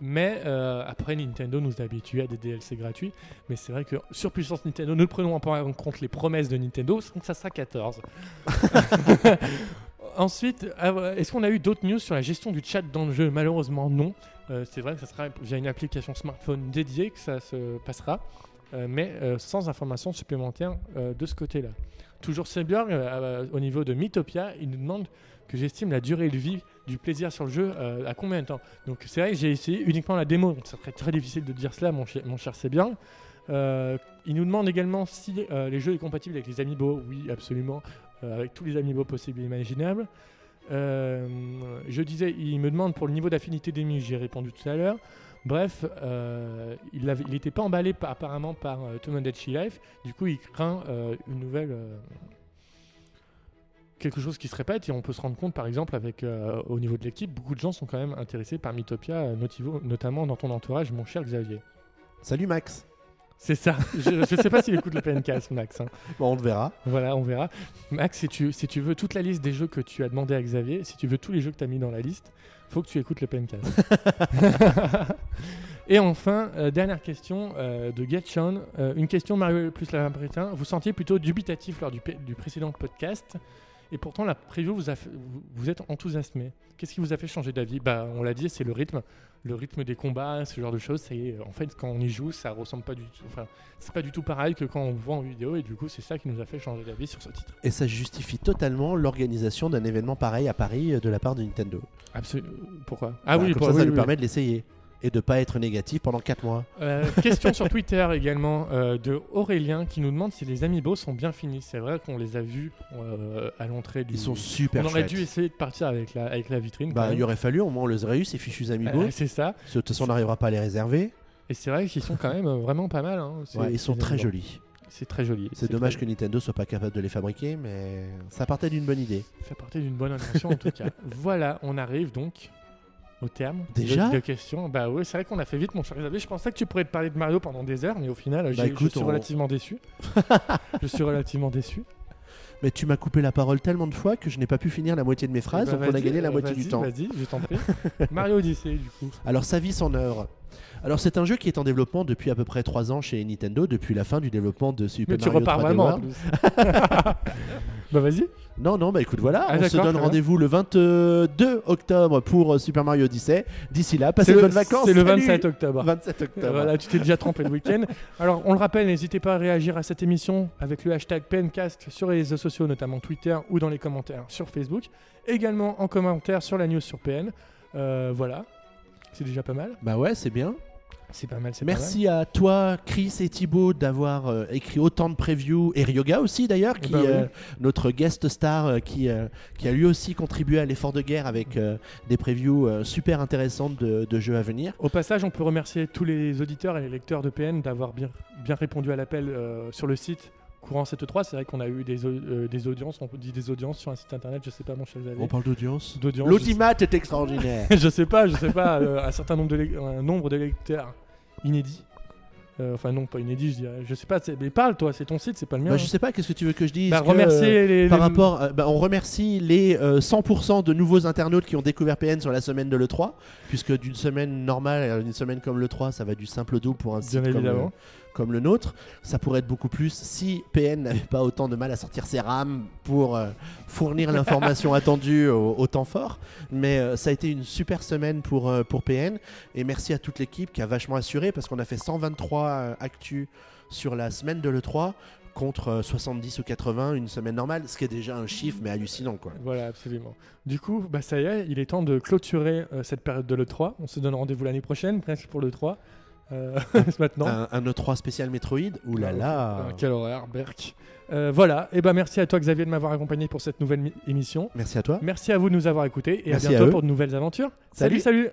Mais euh, après, Nintendo nous a habitués à des DLC gratuits. Mais c'est vrai que sur Puissance Nintendo, nous prenons pas en compte les promesses de Nintendo, donc ça sera 14. Ensuite, est-ce qu'on a eu d'autres news sur la gestion du chat dans le jeu? Malheureusement, non. Euh, c'est vrai que ça sera via une application smartphone dédiée que ça se passera, euh, mais euh, sans information supplémentaire de ce côté-là. Toujours euh, au niveau de Mythopia, il nous demande que j'estime la durée de vie du plaisir sur le jeu à combien de temps? Donc c'est vrai que j'ai essayé uniquement la démo, donc ça serait très difficile de dire cela, mon, cher- mon il nous demande également si euh, les jeux est compatible avec les amiibo. Oui, absolument, avec tous les amiibo possibles et imaginables. Euh, je disais, il me demande pour le niveau d'affinité des ennemis, j'ai répondu tout à l'heure. Bref, euh, il n'était pas emballé par- apparemment par euh, Tomodachi Life. Du coup, il craint euh, une nouvelle. euh, quelque chose qui se répète. Et on peut se rendre compte, par exemple, euh, au niveau de l'équipe, beaucoup de gens sont quand même intéressés par Mythopia, euh, notamment dans ton entourage, mon cher Xavier. Salut Max. C'est ça. Je ne sais pas s'il écoute le PNCast, Max. hein. Bon, on le verra. Voilà, on verra. Max, si tu, si tu veux toute la liste des jeux que tu as demandé à Xavier, si tu veux tous les jeux que tu as mis dans la liste, faut que tu écoutes le PNCast. Et enfin, euh, dernière question euh, de Getchon. Euh, une question Mario plus la Britain. Vous sentiez plutôt dubitatif lors du précédent podcast. Et pourtant, la preview vous, a fait- vous, vous êtes enthousiasmé. Qu'est-ce qui vous a fait changer d'avis? Bah, On l'a dit, c'est le rythme. Le rythme des combats, ce genre de choses. C'est, en fait, quand on y joue, ça ressemble pas du tout. Enfin, c'est pas du tout pareil que quand on voit en vidéo. Et du coup, c'est ça qui nous a fait changer d'avis sur ce titre. Et ça justifie totalement l'organisation d'un événement pareil à Paris euh, de la part de Nintendo. Absolument. Pourquoi? Ah Bah, oui, comme pour- ça, ça oui, nous oui. permet de l'essayer. Et de pas être négatif pendant 4 mois. Euh, question sur Twitter également euh, de Aurélien qui nous demande si les amiibo sont bien finis. C'est vrai qu'on les a vus euh, à l'entrée du. Ils sont super On aurait chouettes. dû essayer de partir avec la, avec la vitrine. Bah, il aurait fallu, au moins on les aurait eu, ces fichus amiibo. C'est ça. De toute façon, on n'arrivera pas à les réserver. Et c'est vrai qu'ils sont quand même vraiment pas mal. hein. Ouais, ils sont très amiibo. jolis. C'est très joli. C'est dommage très- que Nintendo soit pas capable de les fabriquer, mais ça partait d'une bonne idée. Ça partait d'une bonne intention en tout cas. Voilà, on arrive donc au terme Déjà de, de questions. Bah oui, c'est vrai qu'on a fait vite, mon cher Xavier. Je pensais que tu pourrais te parler de Mario pendant des heures, mais au final, Bah, écoute, je suis on- relativement déçu. je suis relativement déçu. Mais tu m'as coupé la parole tellement de fois que je n'ai pas pu finir la moitié de mes phrases, Bah, donc on a gagné la euh, moitié du temps. Vas-y, je t'en prie. Mario Odyssey, du coup. Alors, sa vie, son œuvre. Alors, c'est un jeu qui est en développement depuis à peu près 3 ans chez Nintendo, depuis la fin du développement de Super Mais tu Mario repars 3D vraiment en World. plus. bah vas-y. Non, non, bah écoute, voilà, Ah, on se donne rendez-vous le 22 octobre pour euh, Super Mario Odyssey. D'ici là, passez de bonnes vacances. c'est le Salut 27 octobre. 27 octobre. Voilà, tu t'es déjà trompé le week-end. Alors, on le rappelle, n'hésitez pas à réagir à cette émission avec le hashtag PNcast sur les réseaux sociaux, notamment Twitter ou dans les commentaires sur Facebook. Également en commentaire sur la news sur PN. Euh, voilà, c'est déjà pas mal. Bah ouais, c'est bien. C'est pas mal, c'est pas mal. Merci à toi, Chris et Thibaut, d'avoir euh, écrit autant de previews. Et Ryoga aussi, d'ailleurs, qui Bah oui. euh, notre guest star, euh, qui, qui a lui aussi contribué à l'effort de guerre avec des previews super intéressantes de, de jeux à venir. Au passage, on peut remercier tous les auditeurs et les lecteurs de PN d'avoir bien, bien répondu à l'appel sur le site courant cette 3. C'est vrai qu'on a eu des, euh, des audiences, on dit des audiences sur un site internet, je sais pas mon cher Xavier. On parle d'audience. D'audience, L'audimat est extraordinaire. je sais pas, je sais pas, euh, un certain nombre de, un nombre de lecteurs inédits. Euh, enfin non, pas inédits, je dirais. Je sais pas, mais parle toi, c'est ton site, c'est pas le mien. Bah, je sais pas, qu'est-ce que tu veux que je dise Bah, que, remercier euh, les, Par les- rapport, euh, bah, on remercie les euh, 100% de nouveaux internautes qui ont découvert PN sur la semaine de l'E3, puisque d'une semaine normale à une semaine comme l'E3, ça va du simple au double pour un Bien site comme, évidemment. euh, comme le nôtre. Ça pourrait être beaucoup plus si PN n'avait pas autant de mal à sortir ses rames pour euh, fournir l'information attendue au, au temps fort. Mais euh, ça a été une super semaine pour, euh, pour PN, et merci à toute l'équipe qui a vachement assuré, parce qu'on a fait 123 euh, actus sur la semaine de l'E3 contre euh, 70 ou 80 une semaine normale, ce qui est déjà un chiffre mais hallucinant quoi. Voilà, absolument. Du coup, bah ça y est, il est temps de clôturer euh, cette période de l'E3. On se donne rendez-vous l'année prochaine, presque pour l'E3. Euh, maintenant. Un, un E3 spécial Metroid, ouh là là. Ah, quel horaire, Berk. Euh, voilà, et ben merci à toi Xavier de m'avoir accompagné pour cette nouvelle mi- émission. Merci à toi. Merci à vous de nous avoir écoutés et Merci à bientôt pour de nouvelles aventures. Salut. salut. salut.